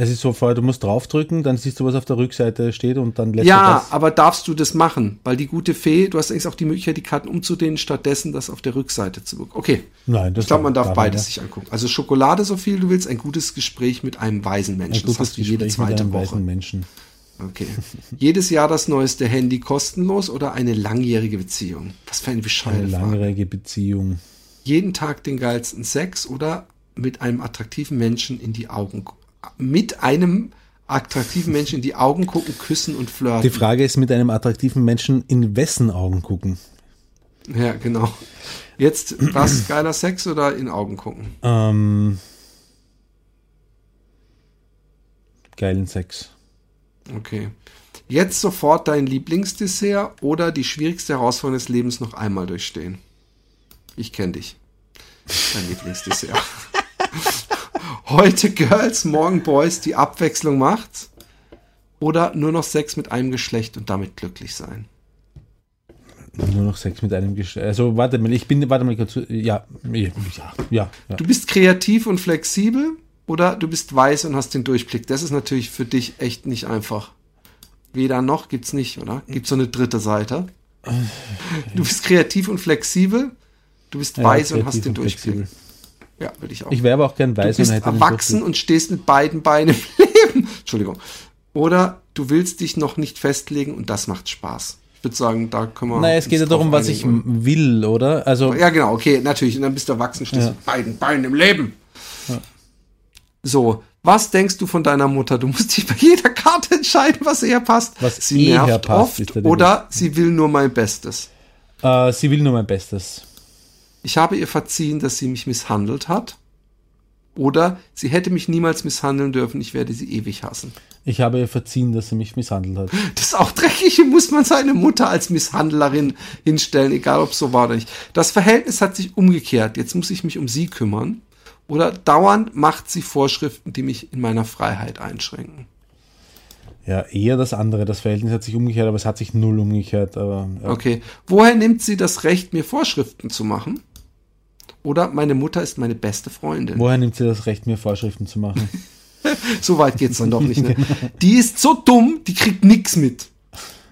Es ist so vorher, du musst draufdrücken, dann siehst du, was auf der Rückseite steht und dann lässt Ja, du das. aber darfst du das machen? Weil die gute Fee, du hast allerdings auch die Möglichkeit, die Karten umzudrehen, stattdessen das auf der Rückseite zu bekommen. Okay. Nein, das Ich glaube, man darf darf beides sich angucken. Also Schokolade so viel du willst, ein gutes Gespräch mit einem weisen Menschen. Das hast du jede Gespräch mit zweite einem Woche. Menschen. Okay. Jedes Jahr das neueste Handy kostenlos oder eine langjährige Beziehung? Was für eine Eine bescheuerte Frage. langjährige Beziehung. Jeden Tag den geilsten Sex oder mit einem attraktiven Menschen in die Augen gu- mit einem attraktiven Menschen in die Augen gucken, küssen und flirten. Die Frage ist mit einem attraktiven Menschen in wessen Augen gucken. Ja, genau. Jetzt was geiler Sex oder in Augen gucken? Ähm, geilen Sex. Okay. Jetzt sofort dein Lieblingsdessert oder die schwierigste Herausforderung des Lebens noch einmal durchstehen. Ich kenne dich. Dein Lieblingsdessert. Heute Girls, morgen Boys, die Abwechslung macht. Oder nur noch Sex mit einem Geschlecht und damit glücklich sein. Nur noch Sex mit einem Geschlecht. Also warte mal, ich bin, warte mal kurz. Ja, ja, ja, ja. Du bist kreativ und flexibel oder du bist weiß und hast den Durchblick. Das ist natürlich für dich echt nicht einfach. Weder noch gibt's nicht, oder? Gibt's so eine dritte Seite? Du bist kreativ und flexibel. Du bist Ja, weiß und hast den und Durchblick. flexibel. Ja, würde ich auch. Ich wäre aber auch gern du weiß bist und erwachsen und stehst mit beiden Beinen im Leben. Entschuldigung. Oder du willst dich noch nicht festlegen und das macht Spaß. Ich würde sagen, da können wir. Naja, es geht ja darum, was ich will, oder? Also, Ja, genau, okay, natürlich. Und dann bist du erwachsen, stehst Ja. mit beiden Beinen im Leben. So, was denkst du von deiner Mutter? Du musst dich bei jeder Karte entscheiden, was eher passt. Was sie nervt passt, oft ja oder sie will nur mein Bestes. äh, sie will nur mein Bestes. Ich habe ihr verziehen, dass sie mich misshandelt hat. Oder sie hätte mich niemals misshandeln dürfen, ich werde sie ewig hassen. Ich habe ihr verziehen, dass sie mich misshandelt hat. Das ist auch dreckig, muss man seine Mutter als Misshandlerin hinstellen, egal ob es so war oder nicht. Das Verhältnis hat sich umgekehrt. Jetzt muss ich mich um sie kümmern. Oder dauernd macht sie Vorschriften, die mich in meiner Freiheit einschränken. Ja, eher das andere. Das Verhältnis hat sich umgekehrt, aber es hat sich null umgekehrt. Aber, ja. Okay. Woher nimmt sie das Recht, mir Vorschriften zu machen? Oder meine Mutter ist meine beste Freundin. Woher nimmt sie das Recht, mir Vorschriften zu machen? So weit geht's dann doch nicht. Ne? Die ist so dumm, die kriegt nix mit.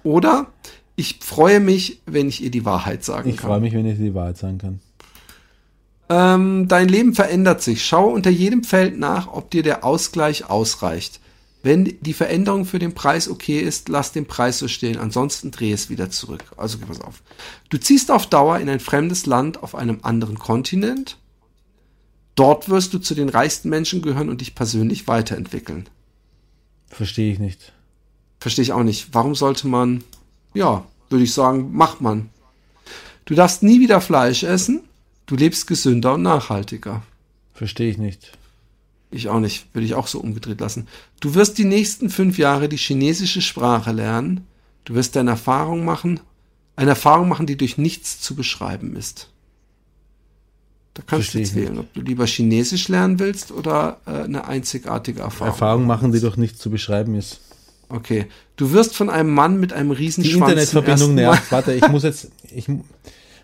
Oder Ich freue mich, wenn ich ihr die Wahrheit sagen Ich kann. freue mich, wenn ich dir die Wahrheit sagen kann. Ähm, dein Leben verändert sich. Schau unter jedem Feld nach, ob dir der Ausgleich ausreicht. Wenn die Veränderung für den Preis okay ist, lass den Preis so stehen. Ansonsten dreh es wieder zurück. Also pass auf. Du ziehst auf Dauer in ein fremdes Land auf einem anderen Kontinent. Dort wirst du zu den reichsten Menschen gehören und dich persönlich weiterentwickeln. Verstehe ich nicht. Verstehe ich auch nicht. Warum sollte man, ja, würde ich sagen, macht man. Du darfst nie wieder Fleisch essen. Du lebst gesünder und nachhaltiger. Verstehe ich nicht. Ich auch nicht. Würde ich auch so umgedreht lassen. Du wirst die nächsten fünf Jahre die chinesische Sprache lernen. Du wirst deine Erfahrung machen. Eine Erfahrung machen, die durch nichts zu beschreiben ist. Da kannst Verstehe du jetzt wählen, ob du lieber Chinesisch lernen willst oder äh, eine einzigartige Erfahrung. Erfahrung machen, die durch nichts zu beschreiben ist. Okay. Du wirst von einem Mann mit einem Die Riesenschwanz zum Internetverbindung nervt. Warte, ich muss jetzt. Ich,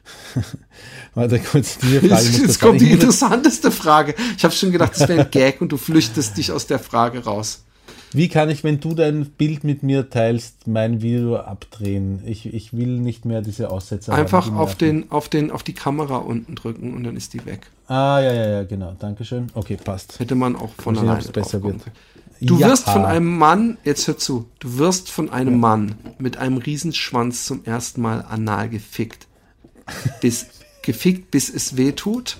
Warte kurz, diese Frage Jetzt das kommt die jetzt- interessanteste Frage. Ich habe schon gedacht, das wäre ein Gag und du flüchtest dich aus der Frage raus. Wie kann ich, wenn du dein Bild mit mir teilst, mein Video abdrehen? Ich, ich will nicht mehr diese Aussetzer Einfach haben, die auf den, auf den, auf die Kamera unten drücken und dann ist die weg. Ah, ja, ja, ja, genau. Dankeschön. Okay, passt. Hätte man auch von sehen, alleine es besser wird. Du Ja. wirst von einem Mann, jetzt hör zu, du wirst von einem Mann mit einem Riesenschwanz zum ersten Mal anal gefickt. Bis, gefickt, bis es weh tut.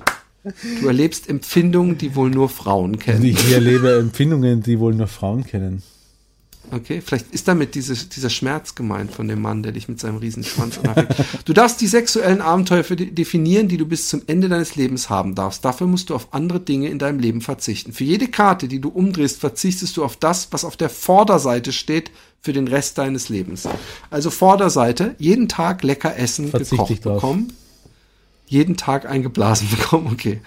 Du erlebst Empfindungen, die wohl nur Frauen kennen. Ich erlebe Empfindungen, die wohl nur Frauen kennen. Okay, vielleicht ist damit diese, dieser Schmerz gemeint von dem Mann, der dich mit seinem Riesenschwanz anfickt. Du darfst die sexuellen Abenteuer die, definieren, die du bis zum Ende deines Lebens haben darfst. Dafür musst du auf andere Dinge in deinem Leben verzichten. Für jede Karte, die du umdrehst, verzichtest du auf das, was auf der Vorderseite steht für den Rest deines Lebens. Also Vorderseite, jeden Tag lecker essen, Verzichte ich gekocht bekommen. Jeden Tag eingeblasen bekommen, okay.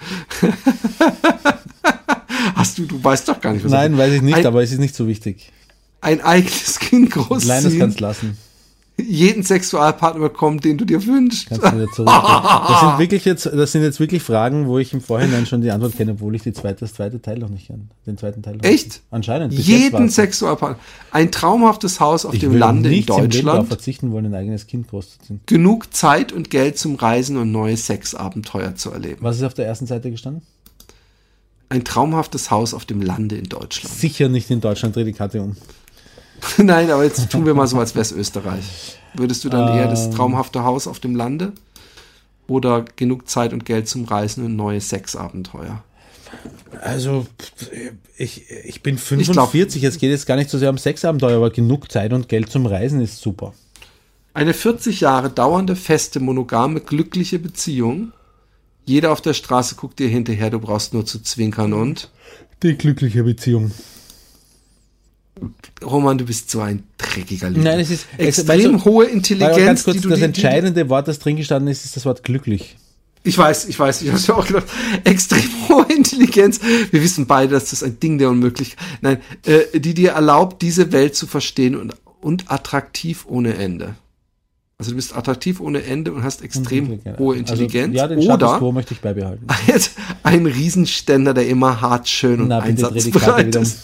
Hast du, du weißt doch gar nicht, was Nein, weiß ich nicht, ein, aber es ist nicht so wichtig. ein eigenes Kind Kleines großziehen, kannst lassen. Jeden Sexualpartner bekommen, den du dir wünschst. Kannst du zurück. Das sind wirklich jetzt, das sind jetzt wirklich Fragen, wo ich im Vorhinein schon die Antwort kenne, obwohl ich die zweite, das zweite Teil noch nicht kenne. Den zweiten Teil noch Echt? nicht. Anscheinend. jetzt Jeden. Sexualpartner. Ein traumhaftes Haus auf Ich dem Lande in Deutschland. verzichten wollen, ein eigenes Kind großzuziehen. Genug Zeit und Geld zum Reisen und neue Sexabenteuer zu erleben. Was ist auf der ersten Seite gestanden? Ein traumhaftes Haus auf dem Lande in Deutschland. Sicher nicht in Deutschland, dreh die Karte um. Nein, aber jetzt tun wir mal so, als wäre es Österreich. Würdest du dann eher das Ähm. traumhafte Haus auf dem Lande oder genug Zeit und Geld zum Reisen und neue Sexabenteuer? Also, ich, ich bin glaub- 45, es geht jetzt gar nicht so sehr um Sexabenteuer, aber genug Zeit und Geld zum Reisen ist super. Eine 40 Jahre dauernde, feste, monogame, glückliche Beziehung. Jeder auf der Straße guckt dir hinterher, du brauchst nur zu zwinkern und Die glückliche Beziehung. Roman, du bist so ein dreckiger Lügner. Nein, es ist es- extrem du, hohe Intelligenz, ganz kurz, die du das entscheidende Wort, das drin gestanden ist, ist das Wort glücklich. Ich weiß, ich weiß, ich habe ja auch gedacht, extrem hohe Intelligenz. Wir wissen beide, dass das ein Ding der Unmöglichkeit, nein, äh, die dir erlaubt, diese Welt zu verstehen und, und attraktiv ohne Ende. Also du bist attraktiv ohne Ende und hast extrem hohe Intelligenz. Also, ja, den oder quo möchte ich beibehalten. ein Riesenständer, der immer hart, schön und Na, einsatzbereit ist.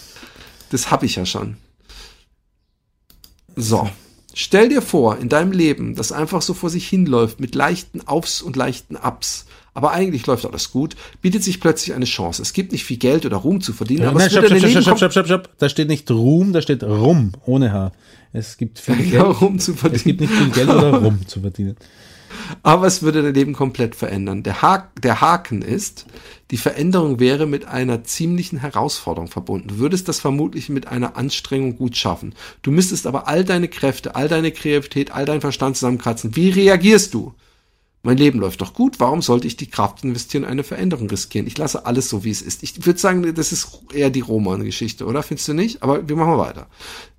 Das habe ich ja schon. So. Stell dir vor, in deinem Leben, das einfach so vor sich hinläuft, mit leichten Aufs und leichten Ups, aber eigentlich läuft alles gut, bietet sich plötzlich eine Chance. Es gibt nicht viel Geld oder Ruhm zu verdienen, aber Nein, es wird stopp, stopp, stopp, stopp, stopp, stopp. Da steht nicht Ruhm, da steht Rum, ohne H. Es gibt viel kom- Geld. ja, Ruhm zu Es verdienen. gibt nicht viel Geld oder Rum zu verdienen. Aber es würde dein Leben komplett verändern. Der, ha der Haken ist, die Veränderung wäre mit einer ziemlichen Herausforderung verbunden. Du würdest das vermutlich mit einer Anstrengung gut schaffen. Du müsstest aber all deine Kräfte, all deine Kreativität, all deinen Verstand zusammenkratzen. Wie reagierst du? Mein Leben läuft doch gut. Warum sollte ich die Kraft investieren, eine Veränderung riskieren? Ich lasse alles so, wie es ist. Ich würde sagen, das ist eher die Roman-Geschichte, oder? Findest du nicht? Aber wir machen weiter.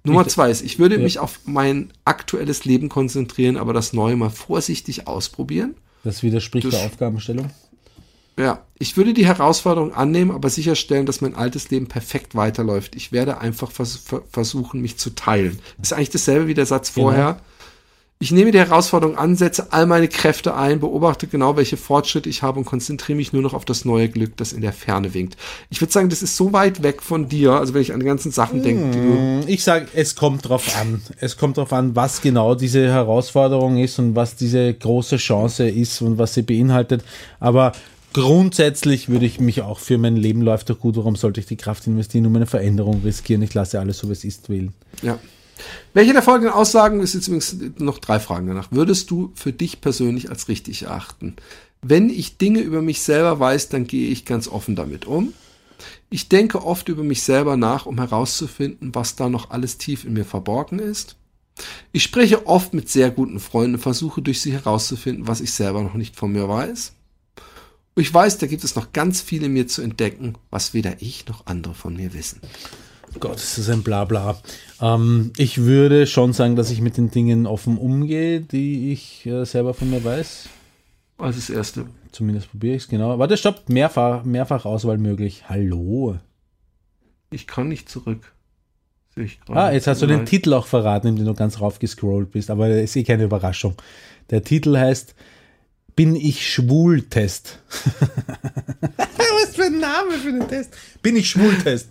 Nummer zwei ist, ich würde mich auf mein aktuelles Leben konzentrieren, aber das Neue mal vorsichtig ausprobieren. Das widerspricht Das- der Aufgabenstellung. Ja, ich würde die Herausforderung annehmen, aber sicherstellen, dass mein altes Leben perfekt weiterläuft. Ich werde einfach vers ver versuchen, mich zu teilen. Ist eigentlich dasselbe wie der Satz Genau. Ich nehme die Herausforderung an, setze all meine Kräfte ein, beobachte genau, welche Fortschritte ich habe und konzentriere mich nur noch auf das neue Glück, das in der Ferne winkt. Ich würde sagen, das ist so weit weg von dir, also wenn ich an die ganzen Sachen denke, die du. Ich sage, es kommt drauf an. Es kommt drauf an, was genau diese Herausforderung ist und was diese große Chance ist und was sie beinhaltet. Aber grundsätzlich würde ich mich auch für mein Leben läuft doch gut. Warum sollte ich die Kraft investieren, um eine Veränderung riskieren? Ich lasse alles so, wie es ist, wählen. Ja. Welche der folgenden Aussagen, ist jetzt übrigens noch drei Fragen danach, würdest du für dich persönlich als richtig erachten? Wenn ich Dinge über mich selber weiß, dann gehe ich ganz offen damit um. Ich denke oft über mich selber nach, um herauszufinden, was da noch alles tief in mir verborgen ist. Ich spreche oft mit sehr guten Freunden und versuche durch sie herauszufinden, was ich selber noch nicht von mir weiß. Und ich weiß, da gibt es noch ganz viel in mir zu entdecken, was weder ich noch andere von mir wissen. Gott, das ist ein Blabla. Ähm, ich würde schon sagen, dass ich mit den Dingen offen umgehe, die ich äh, selber von mir weiß. Als das erste. Zumindest probiere ich es, genau. Warte, stopp, mehrfach, mehrfach Auswahl möglich. Hallo. Ich kann nicht zurück. Sehe ich gerade. Ah, jetzt hast du den. Titel auch verraten, indem du ganz raufgescrollt bist, aber das ist eh keine Überraschung. Der Titel heißt Bin ich schwul Test. Was für ein Name für den Test? Bin ich schwul Test.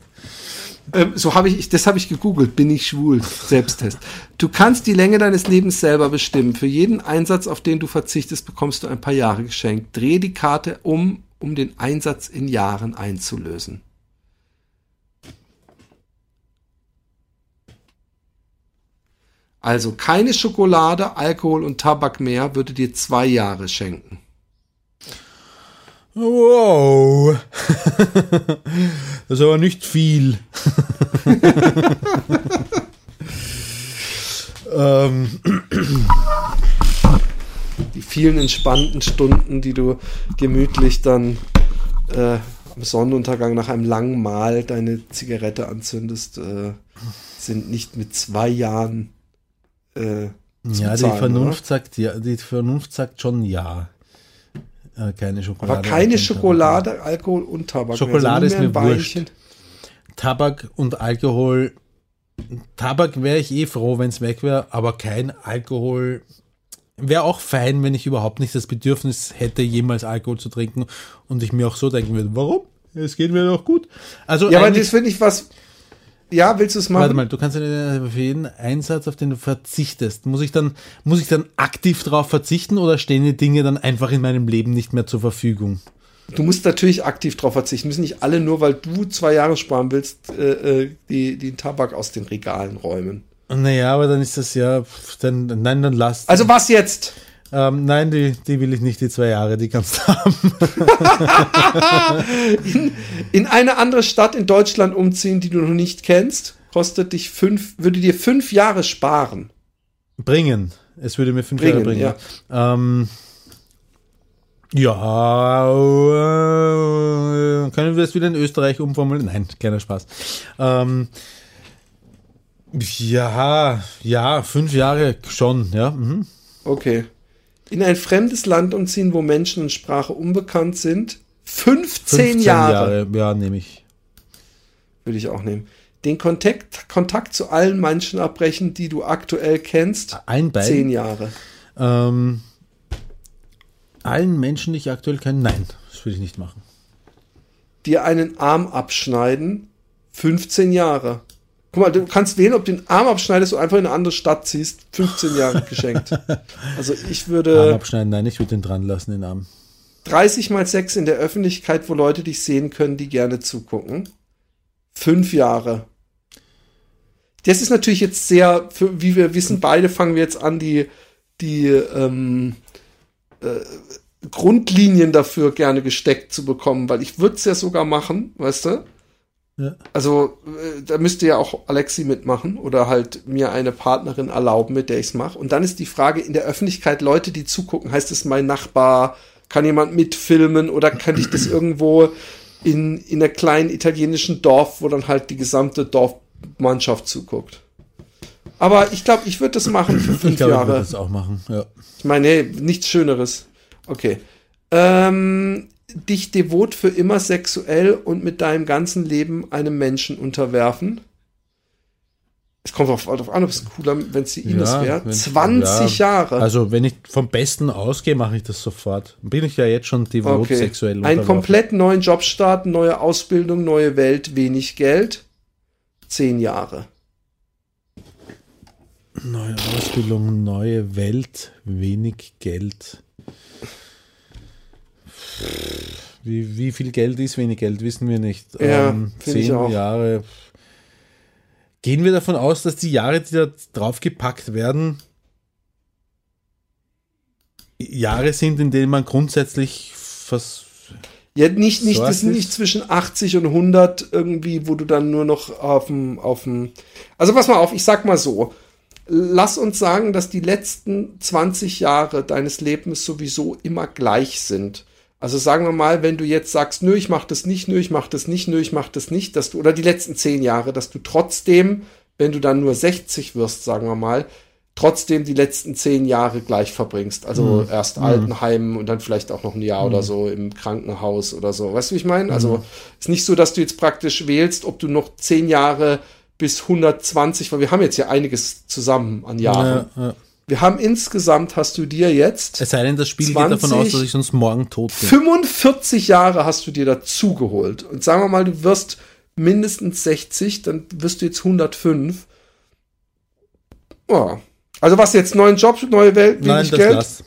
Ähm, so habe ich, das habe ich gegoogelt. Bin ich schwul? Selbsttest. Du kannst die Länge deines Lebens selber bestimmen. Für jeden Einsatz, auf den du verzichtest, bekommst du ein paar Jahre geschenkt. Dreh die Karte um, um den Einsatz in Jahren einzulösen. Also keine Schokolade, Alkohol und Tabak mehr würde dir zwei Jahre schenken. Wow. das ist aber nicht viel. ähm, die vielen entspannten Stunden, die du gemütlich dann äh, am Sonnenuntergang nach einem langen Mahl deine Zigarette anzündest, äh, sind nicht mit zwei Jahren. Äh, zu ja, die bezahlen, Vernunft sagt ja, die Vernunft sagt schon ja. Äh, keine? Schokolade. Aber keine kein Schokolade, Alkohol und Tabak. Schokolade Also ist nur mir wurscht. Tabak und Alkohol. Tabak wäre ich eh froh, wenn es weg wäre, aber kein Alkohol. Wäre auch fein, wenn ich überhaupt nicht das Bedürfnis hätte, jemals Alkohol zu trinken und ich mir auch so denken würde, warum? Es geht mir doch gut. Also Ja, aber das finde ich was. Ja, willst du es machen? Warte mal, du kannst ja für jeden Einsatz, auf den du verzichtest, muss ich dann, muss ich dann aktiv darauf verzichten oder stehen die Dinge dann einfach in meinem Leben nicht mehr zur Verfügung? Du musst natürlich aktiv darauf verzichten. Müssen nicht alle nur, weil du zwei Jahre sparen willst, äh, äh, die, den Tabak aus den Regalen räumen. Naja, aber dann ist das ja, dann, nein, dann lass. Also was jetzt? Ähm, nein, die, die will ich nicht, die zwei Jahre, die kannst du haben. In eine andere Stadt in Deutschland umziehen, die du noch nicht kennst, kostet dich fünf, würde dir fünf Jahre sparen. Bringen. Es würde mir fünf Bringen, Jahre bringen. Ähm, ja, äh, können wir das wieder in Österreich umformulieren? Nein, kleiner Spaß. Ähm, ja, ja, fünf Jahre schon, ja. Mhm. Okay. In ein fremdes Land umziehen, wo Menschen und Sprache unbekannt sind. 15, 15 Jahre. Ja, nehme ich. Würde ich auch nehmen. Den Kontakt, Kontakt zu allen Menschen abbrechen, die du aktuell kennst. Allen beiden? Zehn Jahre. Ähm, allen Menschen, die ich aktuell kenne, nein, das würde ich nicht machen. Dir einen Arm abschneiden. 15 Jahre. Guck mal, du kannst wählen, ob du den Arm abschneidest oder einfach in eine andere Stadt ziehst. 15 Jahre geschenkt. Also ich Arm würde abschneiden, nein, ich würde den dran lassen, den Arm. 30 mal 6 in der Öffentlichkeit, wo Leute dich sehen können, die gerne zugucken. Fünf Jahre. Das ist natürlich jetzt sehr, für, wie wir wissen, beide fangen wir jetzt an, die, die ähm, äh, Grundlinien dafür gerne gesteckt zu bekommen, weil ich würde es ja sogar machen, weißt du? Ja. Also, äh, da müsste ja auch Alexi mitmachen oder halt mir eine Partnerin erlauben, mit der ich es mache. Und dann ist die Frage in der Öffentlichkeit, Leute, die zugucken, heißt es mein Nachbar, kann jemand mitfilmen oder kann ich das irgendwo in, in einer kleinen italienischen Dorf, wo dann halt die gesamte Dorfmannschaft zuguckt. Aber ich glaube, ich würde das machen für Ich fünf glaube, ich würde Jahre. das auch machen. Ja. Ich meine, hey, nichts Schöneres. Okay. Ähm, dich devot für immer sexuell und mit deinem ganzen Leben einem Menschen unterwerfen. Es kommt darauf darauf an, ob es ein cooler, wenn es die Ines Ja, wäre. wenn- 20 ja, Jahre. Also, wenn ich vom Besten ausgehe, mache ich das sofort. Bin ich ja jetzt schon devot okay. sexuell. Einen komplett neuen Job starten, neue Ausbildung, neue Welt, wenig Geld. 10 Jahre. Neue Ausbildung, neue Welt, wenig Geld. Wie, wie viel Geld ist wenig Geld, wissen wir nicht. Ja, ähm, zehn. Jahre. Gehen wir davon aus, dass die Jahre, die da draufgepackt werden, Jahre sind, in denen man grundsätzlich was. Ja, nicht, nicht, das sind nicht zwischen 80 und 100 irgendwie, wo du dann nur noch auf dem, auf dem, also pass mal auf, ich sag mal so, lass uns sagen, dass die letzten 20 Jahre deines Lebens sowieso immer gleich sind. Also sagen wir mal, wenn du jetzt sagst, nö, ich mach das nicht, nö, ich mach das nicht, nö, ich mach das nicht, dass du, oder die letzten 10 Jahre, dass du trotzdem, wenn du dann nur 60 wirst, sagen wir mal, trotzdem die letzten 10 Jahre gleich verbringst. Also erst Altenheim und dann vielleicht auch noch ein Jahr oder so im Krankenhaus oder so. Weißt du, wie ich meine? Also ist nicht so, dass du jetzt praktisch wählst, ob du noch 10 Jahre bis 120, weil wir haben jetzt ja einiges zusammen an Jahren. Ja, ja. Wir haben insgesamt, hast du dir jetzt Es sei denn, das Spiel geht 20, davon aus, dass ich sonst morgen tot bin. 45 Jahre hast du dir dazu geholt. Und sagen wir mal, du wirst mindestens 60, dann wirst du jetzt 105. Ja. Also was jetzt, neuen Job, neue Welt, wenig Nein, das Geld? lass.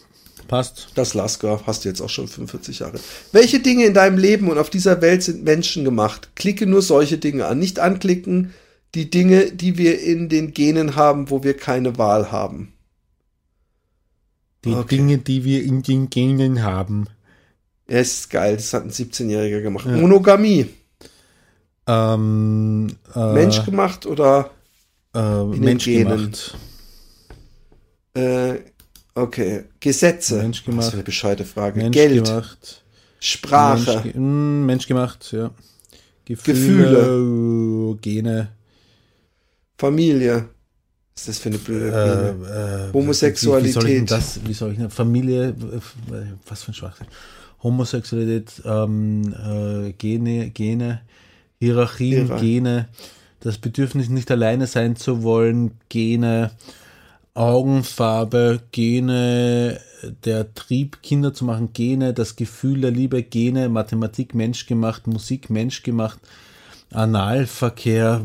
Passt. Das Lasker hast du jetzt auch schon 45 Jahre. Welche Dinge in deinem Leben und auf dieser Welt sind Menschen gemacht? Klicke nur solche Dinge an. Nicht anklicken die Dinge, die wir in den Genen haben, wo wir keine Wahl haben. Die Okay. Dinge, die wir in den Genen haben. Ja, ist geil. Das hat ein 17-Jähriger gemacht. Monogamie. Ähm, äh, Mensch gemacht oder äh, Mensch gemacht. Äh, okay. Gesetze. Mensch gemacht. Das ist eine bescheide Frage. Mensch Geld. gemacht. Sprache. Mensch, mm, Mensch gemacht, ja. Gefühle. Gene. Familie. Was ist das für eine blöde Äh, äh, Homosexualität. Wie, soll ich denn das, wie soll ich denn, Familie, äh, was für ein Schwachsinn. Homosexualität, ähm, äh, Gene, Gene, Hierarchien, Hierarch- Gene, das Bedürfnis nicht alleine sein zu wollen, Gene, Augenfarbe, Gene, der Trieb, Kinder zu machen, Gene, das Gefühl der Liebe, Gene, Mathematik menschgemacht, Musik menschgemacht, Analverkehr,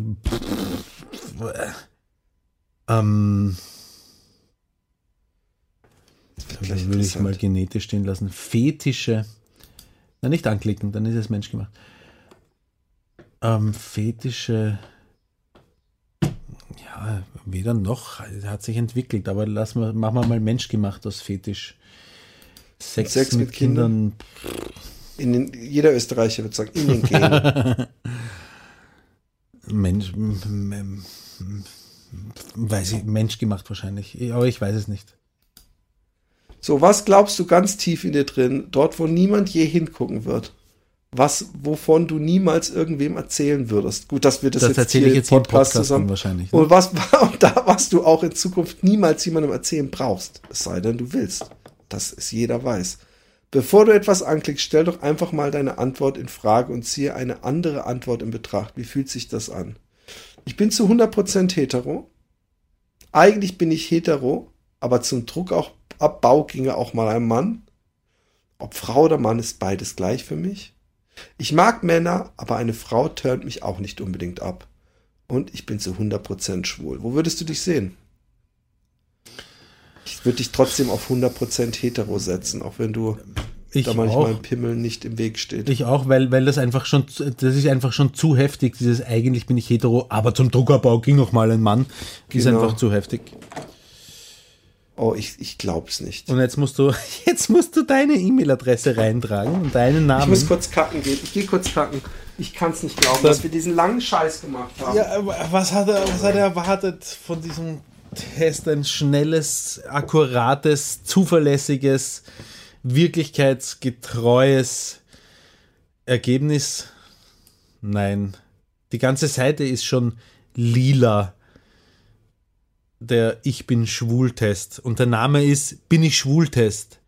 ähm, Vielleicht würde ich mal genetisch stehen lassen. Fetische. Na, nicht anklicken, dann ist es menschgemacht. Ähm, fetische. Ja, weder noch. Hat sich entwickelt, aber lassen wir, machen wir mal menschgemacht aus Fetisch. Sex, Sex mit, mit Kindern. In den, jeder Österreicher wird sagen, in den Genen. Mensch, weiß ich, menschgemacht wahrscheinlich. Aber ich weiß es nicht. So, was glaubst du ganz tief in dir drin, dort, wo niemand je hingucken wird? Was, wovon du niemals irgendwem erzählen würdest? Gut, dass wir das, Das jetzt hier ich im Podcast Podcast zusammen. wahrscheinlich. Ne? Und was, und da, was du auch in Zukunft niemals jemandem erzählen brauchst. Es sei denn, du willst. Das ist jeder weiß. Bevor du etwas anklickst, stell doch einfach mal deine Antwort in Frage und ziehe eine andere Antwort in Betracht. Wie fühlt sich das an? Ich bin zu 100% hetero. Eigentlich bin ich hetero, aber zum Druckabbau ginge auch mal ein Mann. Ob Frau oder Mann ist beides gleich für mich. Ich mag Männer, aber eine Frau turnt mich auch nicht unbedingt ab. Und ich bin zu 100% schwul. Wo würdest du dich sehen? Ich würde dich trotzdem auf 100% hetero setzen, auch wenn du Ich da manchmal auch. ein Pimmel nicht im Weg steht. Ich auch, weil, weil das einfach schon, das ist einfach schon zu heftig, dieses eigentlich bin ich hetero, aber zum Druckerbau ging noch mal ein Mann. Ist Genau. einfach zu heftig. oh, ich, ich glaub's nicht. Und jetzt musst du, jetzt musst du deine E-Mail-Adresse reintragen und deinen Ich Namen. muss kurz kacken gehen. Ich gehe kurz kacken. Ich kann's nicht glauben, dass wir diesen langen Scheiß gemacht haben. ja, was hat er, was hat er erwartet von diesem Test? Ein schnelles, akkurates, zuverlässiges, wirklichkeitsgetreues Ergebnis? Nein. Die ganze Seite ist schon lila. Der Ich bin Schwul-Test. Und der Name ist Bin ich Schwul-Test.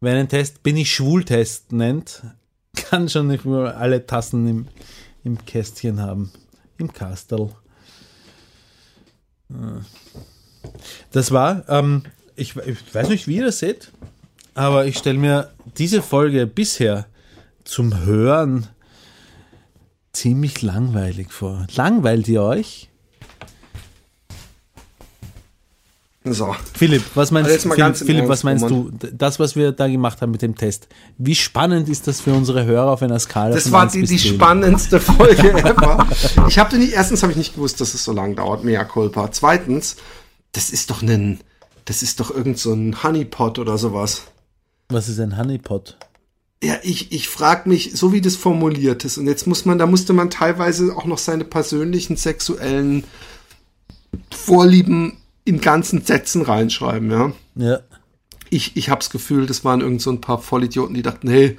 Wer einen Test Bin ich Schwul-Test nennt, kann schon nicht mehr alle Tassen im, im Kästchen haben. Im Kastel. Das war, ähm, ich, ich weiß nicht, wie ihr das seht, aber ich stelle mir diese Folge bisher zum Hören ziemlich langweilig vor. Langweilt ihr euch? So. Philipp, was meinst, Also Philipp, Philipp, was meinst du? Das, was wir da gemacht haben mit dem Test. Wie spannend ist das für unsere Hörer auf einer Skala Das war 1 die, die 10? spannendste Folge ever. Ich habe nicht, erstens habe ich nicht gewusst, dass es so lange dauert, mea culpa. Zweitens, das ist doch ein, das ist doch irgend so ein Honeypot oder sowas. Was ist ein Honeypot? Ja, ich, ich frage mich, so wie das formuliert ist, und jetzt muss man, da musste man teilweise auch noch seine persönlichen sexuellen Vorlieben in ganzen Sätzen reinschreiben, ja. Ja. Ich, ich hab's Gefühl, das waren irgend so ein paar Vollidioten, die dachten, hey,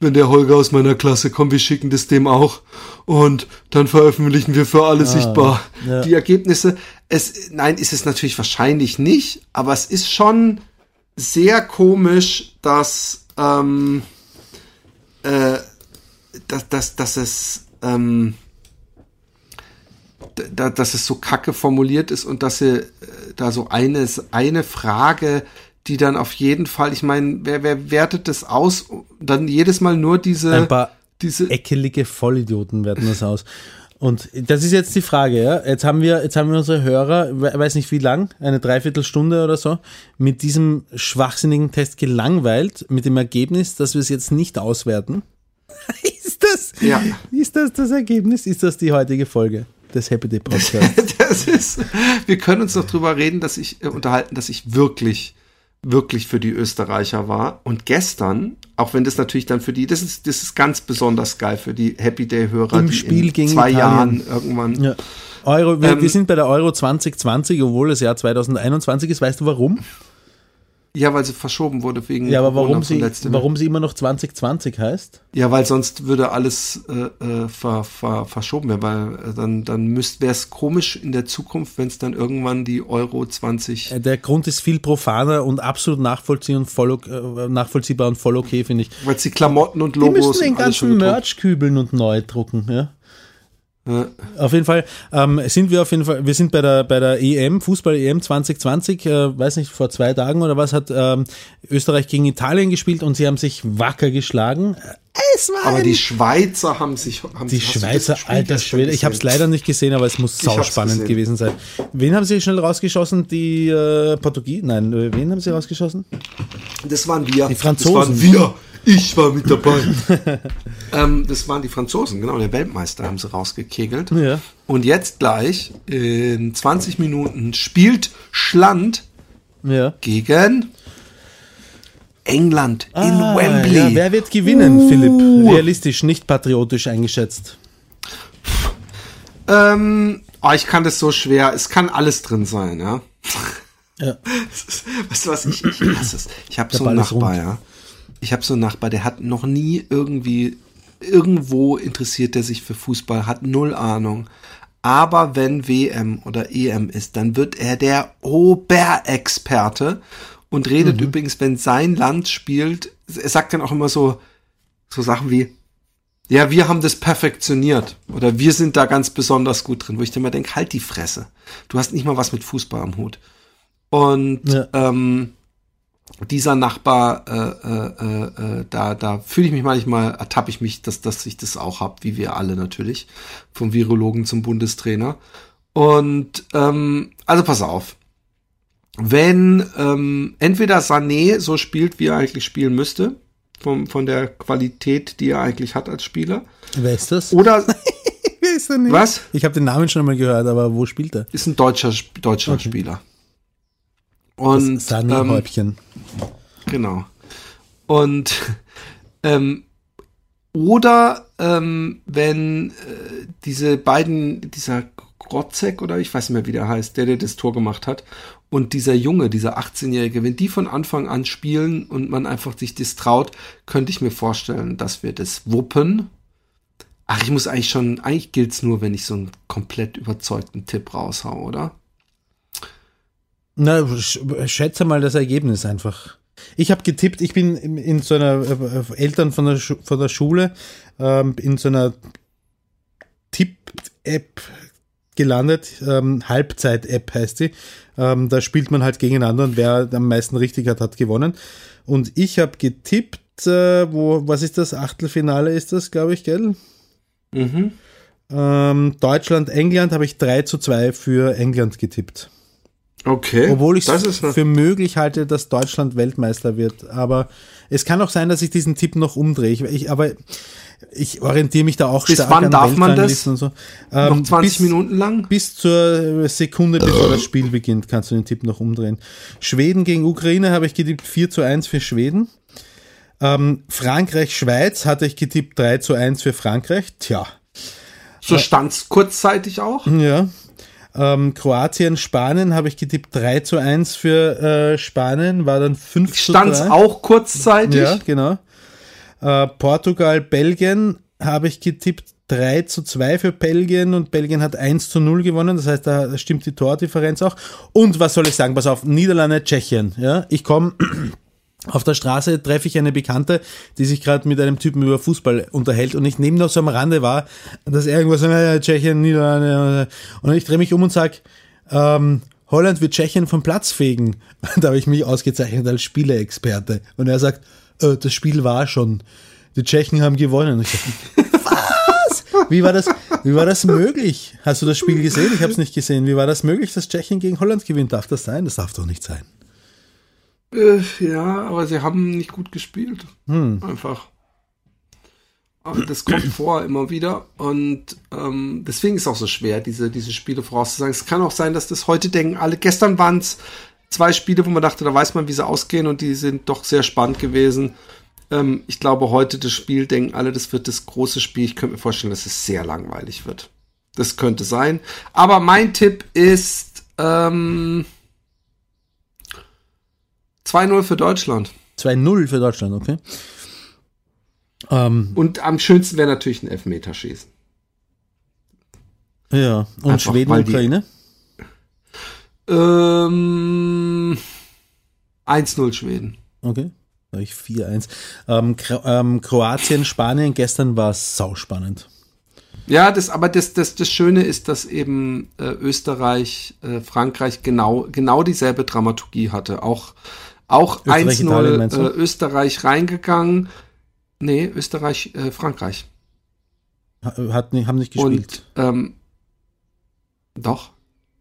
wenn der Holger aus meiner Klasse kommt, wir schicken das dem auch und dann veröffentlichen wir für alle sichtbar ja. die Ergebnisse. Es, nein, ist es natürlich wahrscheinlich nicht, aber es ist schon sehr komisch, dass, ähm, äh, dass, dass, dass es, ähm, da, dass es so kacke formuliert ist und dass sie äh, da so eine, eine Frage, die dann auf jeden Fall, ich meine, wer, wer wertet das aus? Dann jedes Mal nur diese, Ein paar diese, eckelige Vollidioten werten das aus. Und das ist jetzt die Frage, ja. Jetzt haben wir, jetzt haben wir unsere Hörer, we- weiß nicht wie lang, eine Dreiviertelstunde oder so, mit diesem schwachsinnigen Test gelangweilt, mit dem Ergebnis, dass wir es jetzt nicht auswerten. ist das, Ja. ist das das Ergebnis? Ist das die heutige Folge des Happy Day Podcasts? das ist, wir können uns noch drüber reden, dass ich, äh, unterhalten, dass ich wirklich, wirklich für die Österreicher war. Und gestern, auch wenn das natürlich dann für die, das ist, das ist ganz besonders geil für die Happy Day-Hörer, Im die Spiel in gegen zwei Italien. Jahren irgendwann. ja. Euro, wir, Ähm, wir sind bei der Euro 2020, obwohl es Jahr 2021 ist. Weißt du warum? Ja, weil sie verschoben wurde wegen Ja, aber warum sie, warum sie immer noch 2020 heißt? Ja, weil sonst würde alles äh, äh, ver, ver, verschoben werden, weil äh, dann, dann müsste wäre es komisch in der Zukunft, wenn es dann irgendwann die Euro 20. Äh, Der Grund ist viel profaner und absolut nachvollziehbar und voll, äh, nachvollziehbar und voll okay, finde ich. weil die Klamotten und Die Logos müssen den ganzen. Merch kübeln und neu drucken, ja. Ja. Auf jeden Fall ähm, sind wir auf jeden Fall, wir sind bei der bei der EM, Fußball-EM 2020, äh, weiß nicht, vor zwei Tagen oder was, hat ähm, Österreich gegen Italien gespielt und sie haben sich wacker geschlagen. Es war Aber die Schweizer haben sich haben die sich, Schweizer, alter Schwede, ich habe es leider nicht gesehen, aber es muss sauspannend gewesen sein. Wen haben sie schnell rausgeschossen? Die äh, Portugiesen? Nein, äh, wen haben sie rausgeschossen? Das waren wir. Die Franzosen. Das waren wir. Ich war mit dabei. ähm, das waren die Franzosen, genau. Der Weltmeister haben sie rausgekegelt. Ja. Und jetzt gleich in 20 Minuten spielt Schland Ja. gegen England in Ah, Wembley. Ja, wer wird gewinnen, Philipp? Realistisch, nicht patriotisch eingeschätzt. Ähm, oh, ich kann das so schwer. Es kann alles drin sein, ja. Ja. Weißt du was? Ich, ich hasse es. Ich habe so einen Nachbar, ja. Ich habe so einen Nachbar, der hat noch nie irgendwie irgendwo interessiert der sich für Fußball, hat null Ahnung. Aber wenn WM oder EM ist, dann wird er der Oberexperte und redet Mhm. übrigens, wenn sein Land spielt, er sagt dann auch immer so, so Sachen wie, ja, wir haben das perfektioniert oder wir sind da ganz besonders gut drin, wo ich dir mal denke, halt die Fresse. Du hast nicht mal was mit Fußball am Hut. Und Ja. ähm, dieser Nachbar, äh, äh, äh, da, da fühle ich mich manchmal, ertappe ich mich, dass, dass ich das auch hab, wie wir alle natürlich, vom Virologen zum Bundestrainer. Und ähm, also pass auf. Wenn ähm, entweder Sané so spielt, wie er eigentlich spielen müsste, vom, von der Qualität, die er eigentlich hat als Spieler, Wer ist das? oder Wer ist er nicht? Was? Ich habe den Namen schon mal gehört, aber wo spielt er? ist ein deutscher Sp- Deutschlandspieler. Und das Sani ähm, Häubchen. Genau. Und ähm, oder ähm, wenn äh, diese beiden, dieser Grotzek oder ich weiß nicht mehr, wie der heißt, der, der das Tor gemacht hat, und dieser Junge, dieser 18-Jährige, wenn die von Anfang an spielen und man einfach sich das traut, könnte ich mir vorstellen, dass wir das wuppen. Ach, ich muss eigentlich schon, eigentlich gilt's nur, wenn ich so einen komplett überzeugten Tipp raushau, oder? Na, sch schätze mal das Ergebnis einfach. Ich habe getippt, ich bin in, in so einer äh, Eltern von der, Schu von der Schule ähm, in so einer Tipp-App gelandet. Ähm, Halbzeit-App heißt die. Ähm, da spielt man halt gegeneinander und wer am meisten richtig hat, hat gewonnen. Und ich habe getippt, äh, wo, was ist das? Achtelfinale ist das, glaube ich, gell? Mhm. Ähm, Deutschland, England habe ich 3 zu 2 für England getippt. Okay. Obwohl ich es für möglich halte, dass Deutschland Weltmeister wird. Aber es kann auch sein, dass ich diesen Tipp noch umdrehe. Ich, ich, aber ich orientiere mich da auch Bis stark wann an darf man das? So. Ähm, noch 20 bis, Minuten lang? Bis zur Sekunde, bevor das Spiel beginnt, kannst du den Tipp noch umdrehen. Schweden gegen Ukraine habe ich getippt 4 zu 1 für Schweden. Ähm, Frankreich, Schweiz hatte ich getippt 3 zu 1 für Frankreich. Tja, So stand's kurzzeitig auch. ja. Ähm, Kroatien, Spanien habe ich getippt 3 zu 1 für äh, Spanien, war dann 5 zu Stand's 3. auch kurzzeitig. Ja, genau. Äh, Portugal, Belgien habe ich getippt 3 zu 2 für Belgien und Belgien hat 1 zu 0 gewonnen, das heißt, da stimmt die Tordifferenz auch. Und was soll ich sagen? Pass auf, Niederlande, Tschechien. Ja, ich komme auf der Straße treffe ich eine Bekannte, die sich gerade mit einem Typen über Fußball unterhält und ich nehme noch so am Rande wahr, dass irgendwas äh, Tschechien, Niederlande und ich drehe mich um und sag, ähm, Holland wird Tschechien vom Platz fegen. Da habe ich mich ausgezeichnet als Spieleexperte. Und er sagt, äh, das Spiel war schon. Die Tschechen haben gewonnen. Und was? Wie war das? Wie war das möglich? Hast du das Spiel gesehen? Ich habe es nicht gesehen. Wie war das möglich, dass Tschechien gegen Holland gewinnt? Darf das sein? Das darf doch nicht sein. Äh, ja, aber sie haben nicht gut gespielt. Hm. Einfach. Aber das kommt vor immer wieder. Und ähm, deswegen ist es auch so schwer, diese, diese Spiele vorauszusagen. Es kann auch sein, dass das heute denken alle. Gestern waren es zwei Spiele, wo man dachte, da weiß man, wie sie ausgehen und die sind doch sehr spannend gewesen. Ähm, ich glaube, heute das Spiel denken alle, das wird das große Spiel. Ich könnte mir vorstellen, dass es sehr langweilig wird. Das könnte sein. Aber mein Tipp ist ähm, 2-0 für Deutschland. 2-0 für Deutschland, okay. Ähm, Und am schönsten wäre natürlich ein Elfmeterschießen. ja, und Einfach, Schweden, die- Ukraine? Ähm, 1-0 Schweden. Okay. Da habe ich 4-1. Ähm, Kro ähm, Kroatien, Spanien, gestern war es sauspannend. Ja, das, aber das, das, das Schöne ist, dass eben äh, Österreich, äh, Frankreich genau, genau dieselbe Dramaturgie hatte. Auch, auch Österreich, Italien, meinst 1-0 du? äh, Österreich reingegangen. Nee, Österreich, äh, Frankreich. Ha- Hat, nicht- haben nicht gespielt. Und ähm, doch.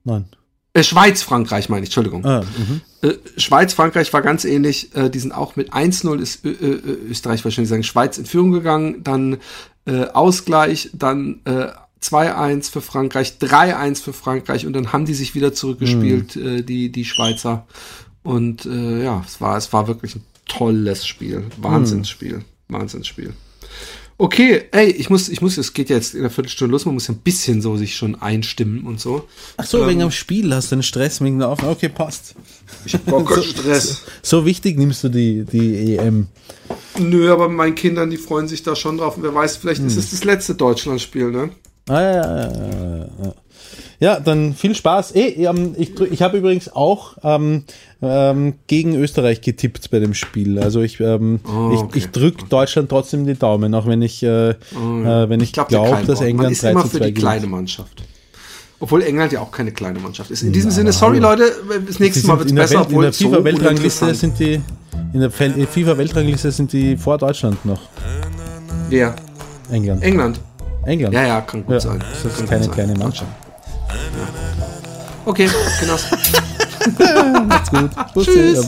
Nein. Äh, Schweiz, Frankreich meine ich, Entschuldigung. Ah, mhm. Äh, Schweiz, Frankreich war ganz ähnlich. Äh, die sind auch mit 1-0 ist Österreich wahrscheinlich sagen, Schweiz in Führung gegangen, dann äh, Ausgleich, dann äh, 2-1 für Frankreich, 3-1 für Frankreich und dann haben die sich wieder zurückgespielt, äh, die, die Schweizer. Und äh, ja, es war, es war wirklich ein tolles Spiel. Wahnsinnsspiel. Wahnsinnsspiel. Okay, ey, ich muss, ich muss, es geht ja jetzt in einer Viertelstunde los, man muss ja ein bisschen so sich schon einstimmen und so. Ach so, wegen am Spiel hast du einen Stress wegen der Aufnahme. Okay, passt. Ich hab gar keinen Stress. So wichtig nimmst du die, die EM. Nö, aber meinen Kindern, die freuen sich da schon drauf. Und wer weiß, vielleicht ist es das letzte Deutschlandspiel, ne? Ah, ja, ja, ja, ja, ja. ja, dann viel Spaß. Eh, ähm, ich ich habe übrigens auch ähm, ähm, gegen Österreich getippt bei dem Spiel. Also ich, ähm, Oh, ich, okay. ich drücke Deutschland trotzdem die Daumen, auch wenn ich, äh, äh, wenn ich, glaub dir glaube, kein dass Wort. Man England ist 3 immer für 2 die kleine. Mannschaft. Obwohl England ja auch keine kleine Mannschaft ist. In diesem Sinne, sorry Leute, das nächste Mal wird es besser, Welt, in der so FIFA-Weltrangliste uninteressant. sind die in der FIFA-Weltrangliste sind die vor Deutschland noch. Wer? England. England. England. Ja, ja, kann gut Ja, sein. das ist keine kleine Mannschaft. Okay, genau. Gut. Bussi, Tschüss.